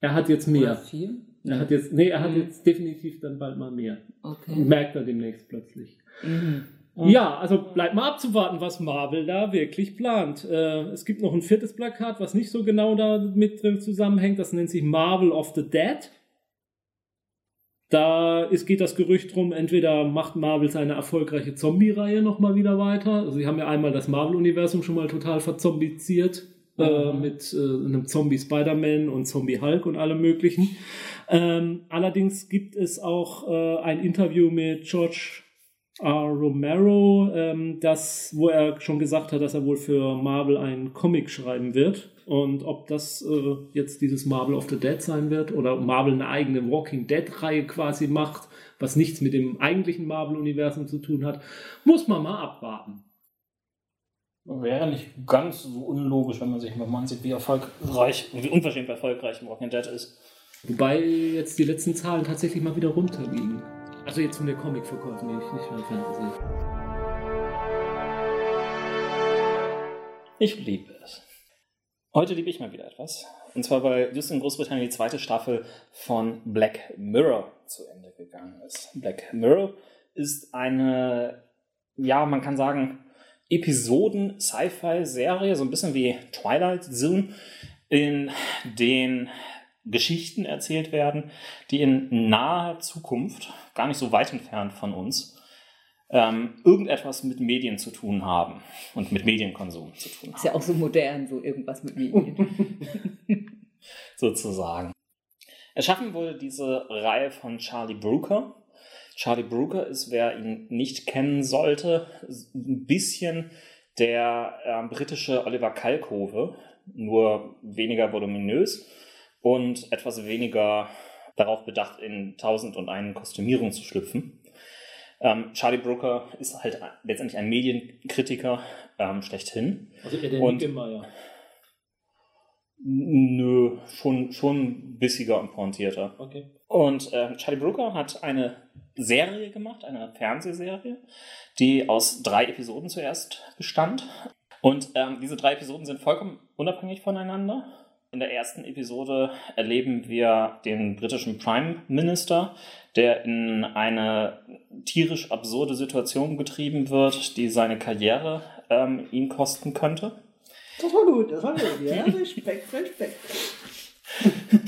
Er hat jetzt Oder mehr. vier? Er hat jetzt, nee, er hat Mhm. jetzt definitiv dann bald mal mehr. Okay. Merkt er demnächst plötzlich. Mhm. Ja, also bleibt mal abzuwarten, was Marvel da wirklich plant. Äh, es gibt noch ein viertes Plakat, was nicht so genau damit drin zusammenhängt. Das nennt sich Marvel of the Dead. Da ist, geht das Gerücht drum, entweder macht Marvel seine erfolgreiche Zombie-Reihe nochmal wieder weiter. Also sie haben ja einmal das Marvel-Universum schon mal total verzombiziert. Äh, Mhm. mit äh, einem Zombie Spider-Man und Zombie Hulk und allem möglichen. Ähm, allerdings gibt es auch äh, ein Interview mit George R. Romero, ähm, das, wo er schon gesagt hat, dass er wohl für Marvel einen Comic schreiben wird. Und ob das äh, jetzt dieses Marvel of the Dead sein wird oder Marvel eine eigene Walking Dead-Reihe quasi macht, was nichts mit dem eigentlichen Marvel-Universum zu tun hat, muss man mal abwarten. Wäre nicht ganz so unlogisch, wenn man sich mal ansieht, wie erfolgreich, wie unverschämt erfolgreich Walking Dead ist. Wobei jetzt die letzten Zahlen tatsächlich mal wieder runterliegen. Also jetzt von der Comic-Verkäufen, nicht, nicht von der Fantasy. Ich liebe es. Heute liebe ich mal wieder etwas. Und zwar, weil just in Großbritannien die zweite Staffel von Black Mirror zu Ende gegangen ist. Black Mirror ist eine, ja, man kann sagen, Episoden-Sci-Fi-Serie, so ein bisschen wie Twilight Zone, in den Geschichten erzählt werden, die in naher Zukunft, gar nicht so weit entfernt von uns, ähm, irgendetwas mit Medien zu tun haben und mit Medienkonsum zu tun Ist ja haben, auch so modern, so irgendwas mit Medien. sozusagen. Erschaffen wurde diese Reihe von Charlie Brooker. Charlie Brooker ist, wer ihn nicht kennen sollte, ein bisschen der äh, britische Oliver Kalkofe, nur weniger voluminös und etwas weniger darauf bedacht, in tausend und einen Kostümierung zu schlüpfen. Ähm, Charlie Brooker ist halt letztendlich ein Medienkritiker ähm, schlechthin. Also eher der Und- Nickelmeier. Nö, schon, schon bissiger und pointierter. Okay. Und äh, Charlie Brooker hat eine Serie gemacht, eine Fernsehserie, die aus drei Episoden zuerst bestand. Und ähm, diese drei Episoden sind vollkommen unabhängig voneinander. In der ersten Episode erleben wir den britischen Prime Minister, der in eine tierisch absurde Situation getrieben wird, die seine Karriere ähm, ihn kosten könnte. Das war gut, das war gut. Ja, Respekt, Respekt.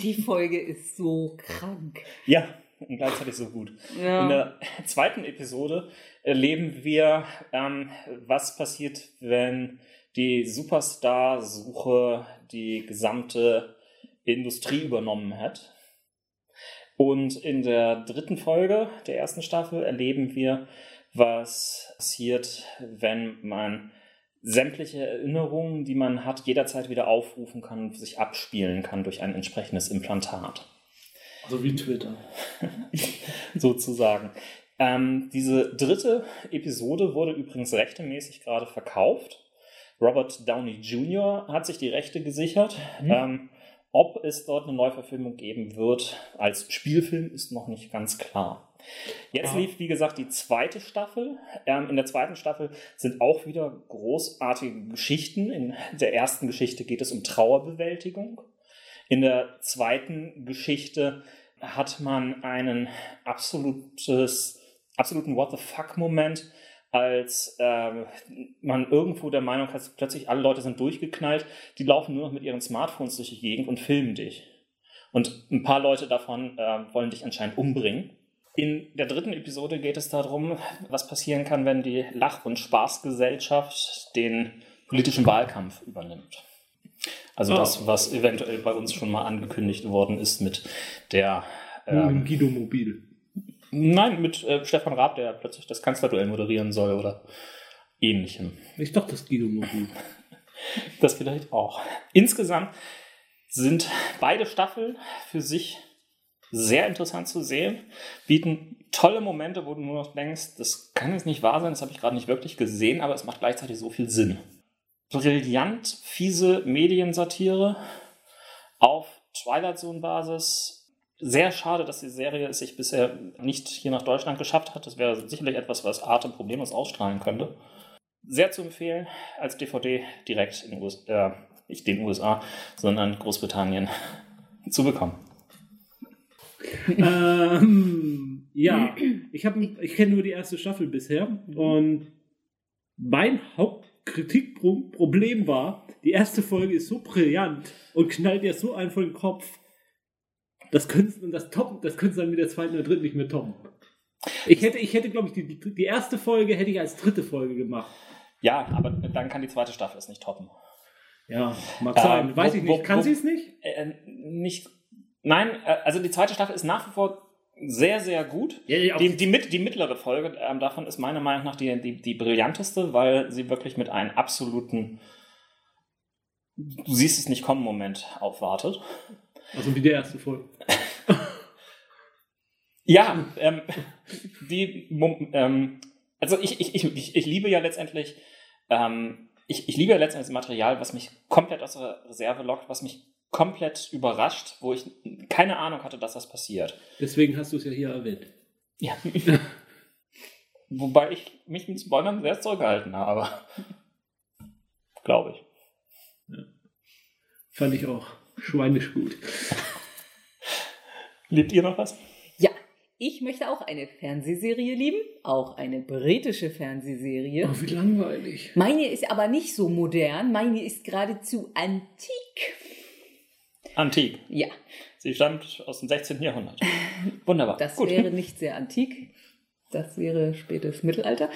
Die Folge ist so krank. Ja, und gleichzeitig so gut. In Ja. der zweiten Episode erleben wir, ähm, was passiert, wenn die Superstar-Suche die gesamte Industrie übernommen hat. Und in der dritten Folge der ersten Staffel erleben wir, was passiert, wenn man sämtliche Erinnerungen, die man hat, jederzeit wieder aufrufen kann und sich abspielen kann durch ein entsprechendes Implantat Also wie Twitter. sozusagen. Ähm, diese dritte Episode wurde übrigens rechtemäßig gerade verkauft. Robert Downey Jr. hat sich die Rechte gesichert. Ähm, ob es dort eine Neuverfilmung geben wird als Spielfilm, ist noch nicht ganz klar. Jetzt Ah. lief, wie gesagt, die zweite Staffel. Ähm, in der zweiten Staffel sind auch wieder großartige Geschichten. In der ersten Geschichte geht es um Trauerbewältigung. In der zweiten Geschichte hat man einen absolutes, absoluten What the fuck-Moment, als ähm, man irgendwo der Meinung hat, plötzlich alle Leute sind durchgeknallt, die laufen nur noch mit ihren Smartphones durch die Gegend und filmen dich. Und ein paar Leute davon äh, wollen dich anscheinend umbringen. In der dritten Episode geht es darum, was passieren kann, wenn die Lach- und Spaßgesellschaft den politischen Wahlkampf übernimmt. Also Ah. das, was eventuell bei uns schon mal angekündigt worden ist mit der ähm, Guido Mobil. Nein, mit äh, Stefan Raab, der plötzlich das Kanzlerduell moderieren soll oder ähnlichem. Ich dachte, das Guido Mobil. Das vielleicht auch. Insgesamt sind beide Staffeln für sich sehr interessant zu sehen, bieten tolle Momente, wo du nur noch denkst, das kann jetzt nicht wahr sein, das habe ich gerade nicht wirklich gesehen, aber es macht gleichzeitig so viel Sinn. Brillant, fiese Mediensatire auf Twilight Zone Basis. Sehr schade, dass die Serie es sich bisher nicht hier nach Deutschland geschafft hat. Das wäre sicherlich etwas, was Arte problemlos ausstrahlen könnte. Sehr zu empfehlen als DVD direkt in den USA, äh, nicht den USA, sondern Großbritannien zu bekommen. ähm, ja, ich, ich kenne nur die erste Staffel bisher und mein Hauptkritikproblem war, die erste Folge ist so brillant und knallt dir so einen vor den Kopf. Das könnte das toppen, das könnte dann mit der zweiten oder dritten nicht mehr toppen. Ich hätte, ich hätte, glaube ich, die, die, erste Folge hätte ich als dritte Folge gemacht. Ja, aber dann kann die zweite Staffel es nicht toppen. Ja, mag sein. Ähm, Weiß wo, ich nicht. Kann sie es nicht? Äh, nicht. Nein, äh, also die zweite Staffel ist nach wie vor sehr, sehr gut. Ja, ja, die, die, die, mittlere Folge ähm, davon ist meiner Meinung nach die, die, die brillanteste, weil sie wirklich mit einem absoluten Du siehst es nicht kommen Moment aufwartet. Also wie die erste Folge. ja, ähm, die, ähm, also ich, ich, ich, ich liebe ja letztendlich ähm, ich, ich liebe ja letztendlich das Material, was mich komplett aus der Reserve lockt, was mich komplett überrascht, wo ich keine Ahnung hatte, dass das passiert. Deswegen hast du es ja hier erwähnt. Ja. Wobei ich mich mit Spoilern sehr zurückgehalten habe. Glaube ich. Ja. Fand ich auch schweinisch gut. Liebt ihr noch was? Ich möchte auch eine Fernsehserie lieben, auch eine britische Fernsehserie. Oh, wie langweilig. Meine ist aber nicht so modern, meine ist geradezu antik. Antik? Ja. Sie stammt aus dem 16. Jahrhundert. Wunderbar. Das Gut. wäre nicht sehr antik. Das wäre spätes Mittelalter.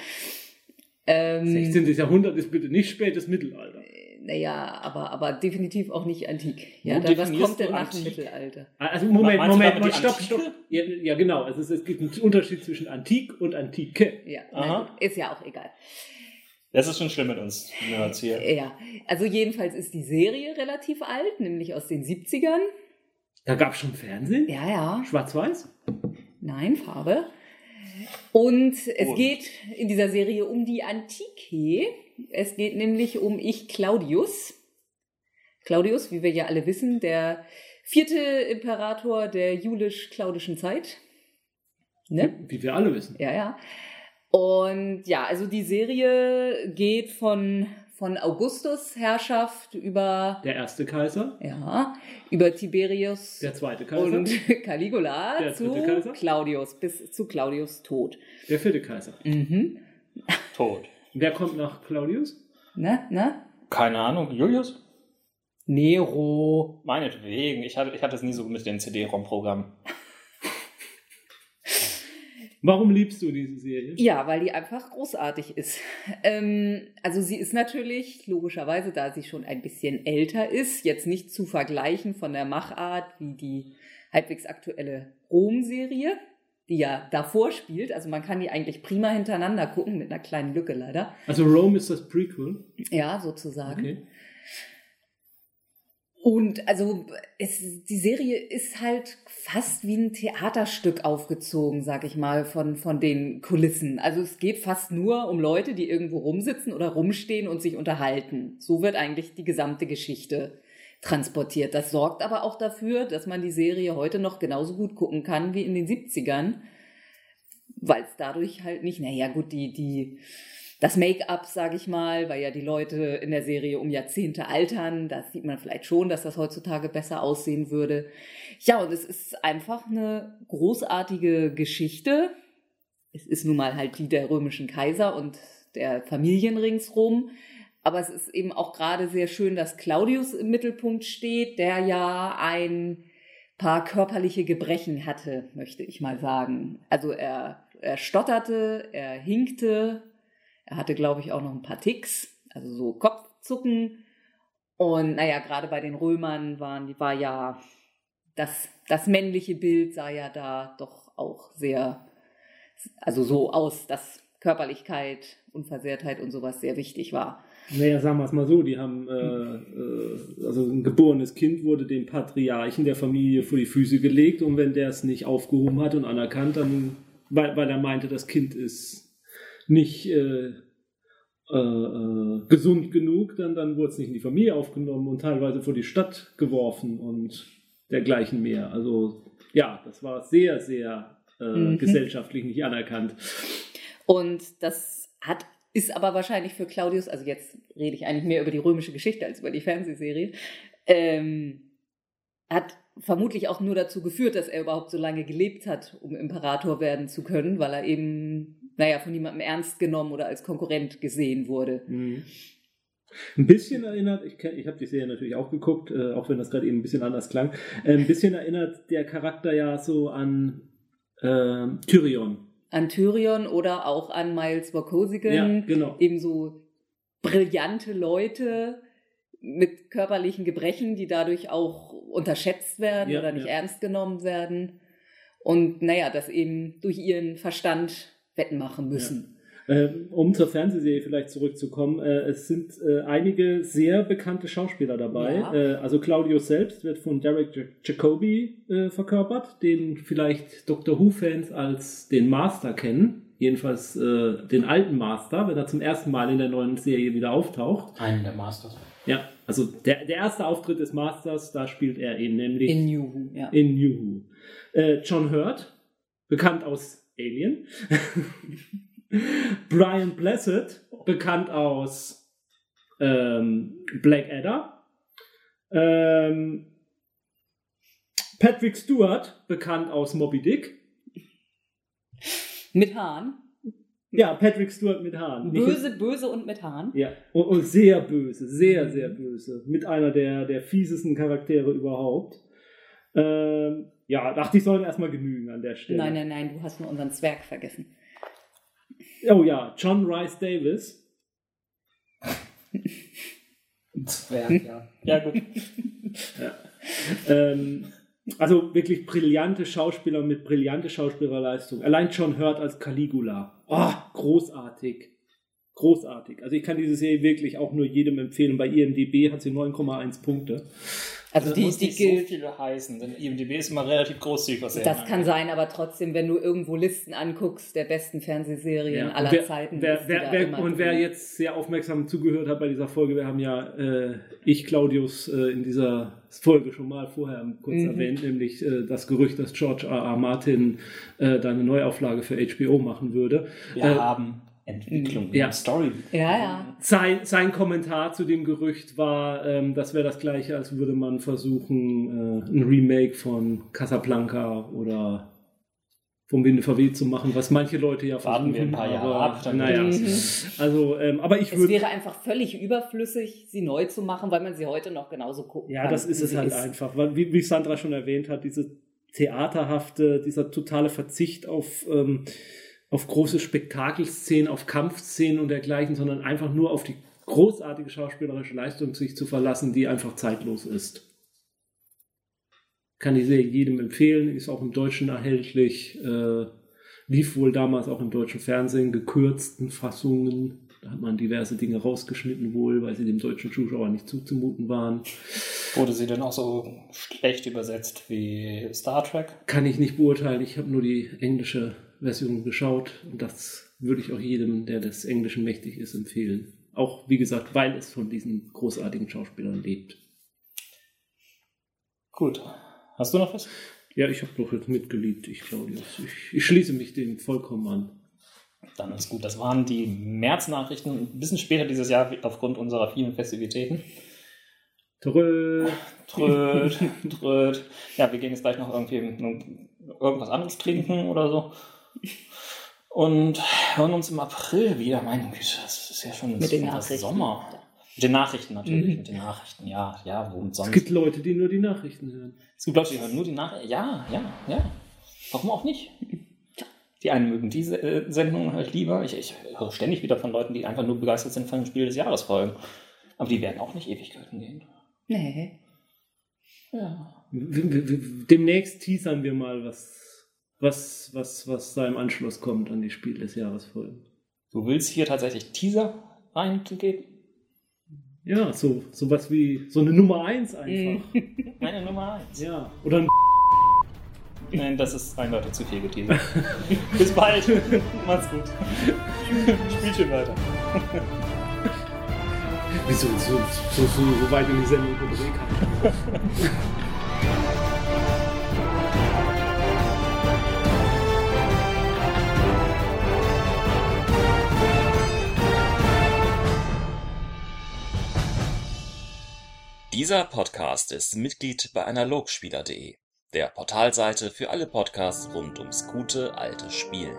Ähm, 16. Jahrhundert ist bitte nicht spätes Mittelalter naja, aber, aber definitiv auch nicht antik. Ja, dann, was kommt denn nach dem Mittelalter? Also Moment, Moment, Moment, stopp, stopp. Ja, ja, genau. Also es, es, gibt einen Unterschied zwischen antik und antike. Ja, ist ja auch egal. Das ist schon schlimm mit uns Nerds hier. Ja, also jedenfalls ist die Serie relativ alt, nämlich aus den 70ern. Da gab es schon Fernsehen? Ja, ja. Schwarz-Weiß? Nein, Farbe. Und es und. geht in dieser Serie um die Antike. Es geht nämlich um Ich Claudius. Claudius, wie wir ja alle wissen, der vierte Imperator der julisch-claudischen Zeit. Ne? Wie wir alle wissen. Ja, ja. Und ja, also die Serie geht von, von Augustus Herrschaft über. Der erste Kaiser. Ja. Über Tiberius. Der zweite Kaiser. Und Caligula der zu Kaiser. Claudius, bis zu Claudius Tod. Der vierte Kaiser. Mhm. Tod. Wer kommt nach Claudius? Ne, ne? Keine Ahnung. Julius? Nero. Meinetwegen. Ich hatte, ich hatte es nie so mit dem CD-ROM-Programm. Warum liebst du diese Serie? Ja, weil die einfach großartig ist. Ähm, also sie ist natürlich, logischerweise, da sie schon ein bisschen älter ist, jetzt nicht zu vergleichen von der Machart wie die halbwegs aktuelle Rom-Serie die ja davor spielt. Also man kann die eigentlich prima hintereinander gucken, mit einer kleinen Lücke leider. Also Rome ist das Prequel? Ja, sozusagen. Okay. Und also es, die Serie ist halt fast wie ein Theaterstück aufgezogen, sag ich mal, von, von den Kulissen. Also es geht fast nur um Leute, die irgendwo rumsitzen oder rumstehen und sich unterhalten. So wird eigentlich die gesamte Geschichte transportiert. Das sorgt aber auch dafür, dass man die Serie heute noch genauso gut gucken kann wie in den 70ern, weil es dadurch halt nicht, naja gut, die, die, das Make-up, sage ich mal, weil ja die Leute in der Serie um Jahrzehnte altern, da sieht man vielleicht schon, dass das heutzutage besser aussehen würde. Ja, und es ist einfach eine großartige Geschichte. Es ist nun mal halt die der römischen Kaiser und der Familien ringsrum. Aber es ist eben auch gerade sehr schön, dass Claudius im Mittelpunkt steht, der ja ein paar körperliche Gebrechen hatte, möchte ich mal sagen. Also er, er stotterte, er hinkte, er hatte, glaube ich, auch noch ein paar Ticks, also so Kopfzucken. Und naja, gerade bei den Römern waren, war ja das, das männliche Bild sah ja da doch auch sehr, also so aus, dass Körperlichkeit, Unversehrtheit und sowas sehr wichtig war. Naja, sagen wir es mal so, die haben, äh, äh, also ein geborenes Kind wurde dem Patriarchen der Familie vor die Füße gelegt und wenn der es nicht aufgehoben hat und anerkannt, dann, weil, weil er meinte, das Kind ist nicht äh, äh, äh, gesund genug, dann, dann wurde es nicht in die Familie aufgenommen und teilweise vor die Stadt geworfen und dergleichen mehr. Also ja, das war sehr, sehr äh, mhm. gesellschaftlich nicht anerkannt. Und das hat ist aber wahrscheinlich für Claudius, also jetzt rede ich eigentlich mehr über die römische Geschichte als über die Fernsehserie, ähm, hat vermutlich auch nur dazu geführt, dass er überhaupt so lange gelebt hat, um Imperator werden zu können, weil er eben, naja, von niemandem ernst genommen oder als Konkurrent gesehen wurde. Mhm. Ein bisschen erinnert, ich, ich habe die Serie natürlich auch geguckt, äh, auch wenn das gerade eben ein bisschen anders klang, äh, ein bisschen erinnert der Charakter ja so an äh, Tyrion an Tyrion oder auch an Miles Wachosigan. Ja, genau. Ebenso brillante Leute mit körperlichen Gebrechen, die dadurch auch unterschätzt werden ja, oder nicht ja. ernst genommen werden. Und naja, das eben durch ihren Verstand wettmachen müssen. Ähm, um zur Fernsehserie vielleicht zurückzukommen, äh, es sind äh, einige sehr bekannte Schauspieler dabei. Ja. Äh, also Claudio selbst wird von Derek Jacobi verkörpert, den vielleicht Doctor Who-Fans als den Master kennen. Jedenfalls den alten Master, wenn er zum ersten Mal in der neuen Serie wieder auftaucht. Einen der Masters. Ja, also der, der erste Auftritt des Masters, da spielt er ihn nämlich. In New Who, ja. In New Who. John Hurt, bekannt aus Alien. Brian Blessed, bekannt aus ähm, Blackadder. Ähm, Patrick Stewart, bekannt aus Moby Dick. Mit Hahn. Ja, Patrick Stewart mit Haaren. Böse, böse und mit Haaren. Ja, und, und, sehr böse, sehr, sehr böse. Mit einer der, der fiesesten Charaktere überhaupt. Ähm, ja, dachte ich, sollte erstmal genügen an der Stelle. Nein, nein, nein, du hast nur unseren Zwerg vergessen. Oh ja, John Rice Davis. Zwerg, ja. Ja, gut. ja. Ähm, also wirklich brillante Schauspieler mit brillante Schauspielerleistung. Allein John Hurt als Caligula. Oh, großartig. Großartig. Also ich kann diese Serie wirklich auch nur jedem empfehlen. Bei IMDb hat sie 9,1 Punkte. Also, also die, die nicht gilt, so viele heißen, denn IMDb ist immer relativ großzügig, was er Das kann sein, aber trotzdem, wenn du irgendwo Listen anguckst der besten Fernsehserien ja. aller wer, Zeiten. Wer, wer, wer und wer jetzt sehr aufmerksam zugehört hat bei dieser Folge, wir haben ja äh, ich, Claudius, äh, in dieser Folge schon mal vorher kurz mhm. erwähnt, nämlich äh, das Gerücht, dass George R. R. Martin äh, da eine Neuauflage für HBO machen würde. Wir äh, haben Entwicklung, ja. Story. Ja, ja. Sein, sein Kommentar zu dem Gerücht war, ähm, das wäre das gleiche, als würde man versuchen, äh, ein Remake von Casablanca oder vom Winde verweht zu machen, was manche Leute ja Warten wir ein paar Jahre aber, ab. Dann naja, mhm. also, ähm, aber ich würde... Es wäre einfach völlig überflüssig, sie neu zu machen, weil man sie heute noch genauso gucken Ja, kann, das ist es halt ist. einfach. Weil, wie, wie Sandra schon erwähnt hat, diese theaterhafte, dieser totale Verzicht auf... Ähm, auf große Spektakelszenen, auf Kampfszenen und dergleichen, sondern einfach nur auf die großartige schauspielerische Leistung sich zu verlassen, die einfach zeitlos ist. Kann die Serie jedem empfehlen, ist auch im Deutschen erhältlich, äh, lief wohl damals auch im deutschen Fernsehen, gekürzten Fassungen. Da hat man diverse Dinge rausgeschnitten wohl, weil sie dem deutschen Zuschauer nicht zuzumuten waren. Wurde sie denn auch so schlecht übersetzt wie Star Trek? Kann ich nicht beurteilen. Ich habe nur die englische Version geschaut und das würde ich auch jedem, der des Englischen mächtig ist, empfehlen. Auch, wie gesagt, weil es von diesen großartigen Schauspielern lebt. Gut. Hast du noch was? Ja, ich habe doch jetzt mitgeliebt, ich glaube. Ich, ich schließe mich dem vollkommen an. Dann ist gut. Das waren die März-Nachrichten. Ein bisschen später dieses Jahr aufgrund unserer vielen Festivitäten. Tröd. Tröd, tröd. Ja, wir gehen jetzt gleich noch irgendwie irgendwas anderes trinken oder so. Und hören uns im April wieder. Meine Güte, das ist ja schon mit den Nachrichten. Sommer. Mit den Nachrichten natürlich, mhm. mit den Nachrichten, ja, ja, womit sonst? Es gibt Leute, die nur die Nachrichten hören. Es gibt Leute, die hören nur die Nachrichten. Ja, ja, ja. Warum auch nicht? Die einen mögen diese äh, Sendung halt lieber. Ich, ich höre ständig wieder von Leuten, die einfach nur begeistert sind von den Spiel des Jahres folgen. Aber die werden auch nicht Ewigkeiten gehen. Nee. Ja. Demnächst teasern wir mal, was, was, was, was da im Anschluss kommt an die Spiel des Jahres folgen. Du willst hier tatsächlich Teaser reingeben? Ja, so sowas wie so eine Nummer 1 einfach. Eine Nummer 1. ja. Oder ein Nein, das ist eindeutig zu viel geteasert. Bis bald. Macht's gut. Spielt schön weiter. Wieso so, so, so, so weit in die Sendung überlegt Dieser Podcast ist Mitglied bei analogspieler.de, der Portalseite für alle Podcasts rund ums gute alte Spielen.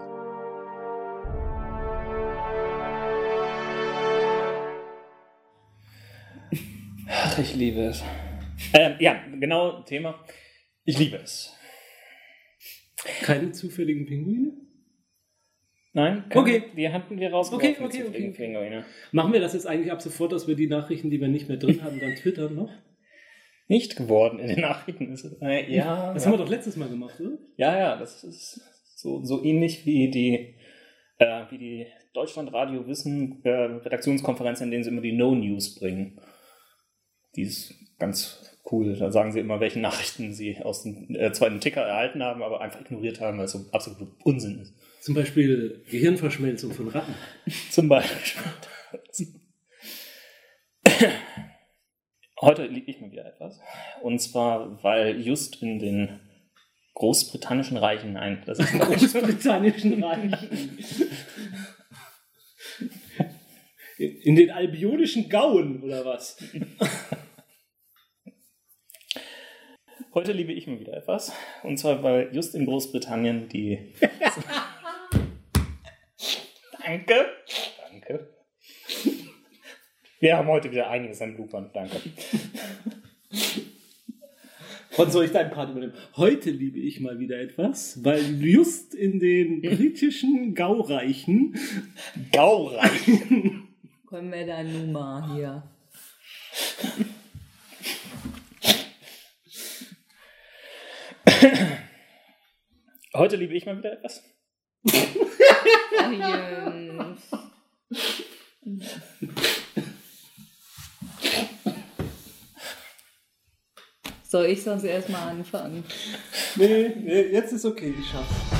Ach, ich liebe es. Ähm, ja, genau Thema. Ich liebe es. Keine zufälligen Pinguine? Nein? Okay. Die hatten wir rausgeworfen. Okay, okay, okay. Pinguine. Machen wir das jetzt eigentlich ab sofort, dass wir die Nachrichten, die wir nicht mehr drin hatten, dann twittern noch? Nicht geworden in den Nachrichten. Ist es, äh, ja, Das ja. haben wir doch letztes Mal gemacht, oder? ja, ja, das ist so, so ähnlich wie die, äh, wie die Deutschlandradio Wissen äh, Redaktionskonferenz, in denen sie immer die No-News bringen. Die ist ganz cool. Da sagen sie immer, welche Nachrichten sie aus dem äh, zweiten Ticker erhalten haben, aber einfach ignoriert haben, weil es so absolut Unsinn ist. Zum Beispiel Gehirnverschmelzung von Ratten. Zum Beispiel. Heute liebe ich mir wieder etwas. Und zwar, weil just in den großbritannischen Reichen, nein, das ist Großbritannischen Reichen. In den albionischen Gauen, oder was? Heute liebe ich mir wieder etwas. Und zwar, weil just in Großbritannien die. Danke. Danke. Wir haben heute wieder einiges an Bloopern. Danke. Wann soll ich deinen Part übernehmen? Heute liebe ich mal wieder etwas, weil just in den britischen Gaureichen Gaureich. Können wir da nun mal hier. Heute liebe ich mal wieder etwas. Soll ich sonst erstmal anfangen? Nee, nee, jetzt ist okay, ich schaff's.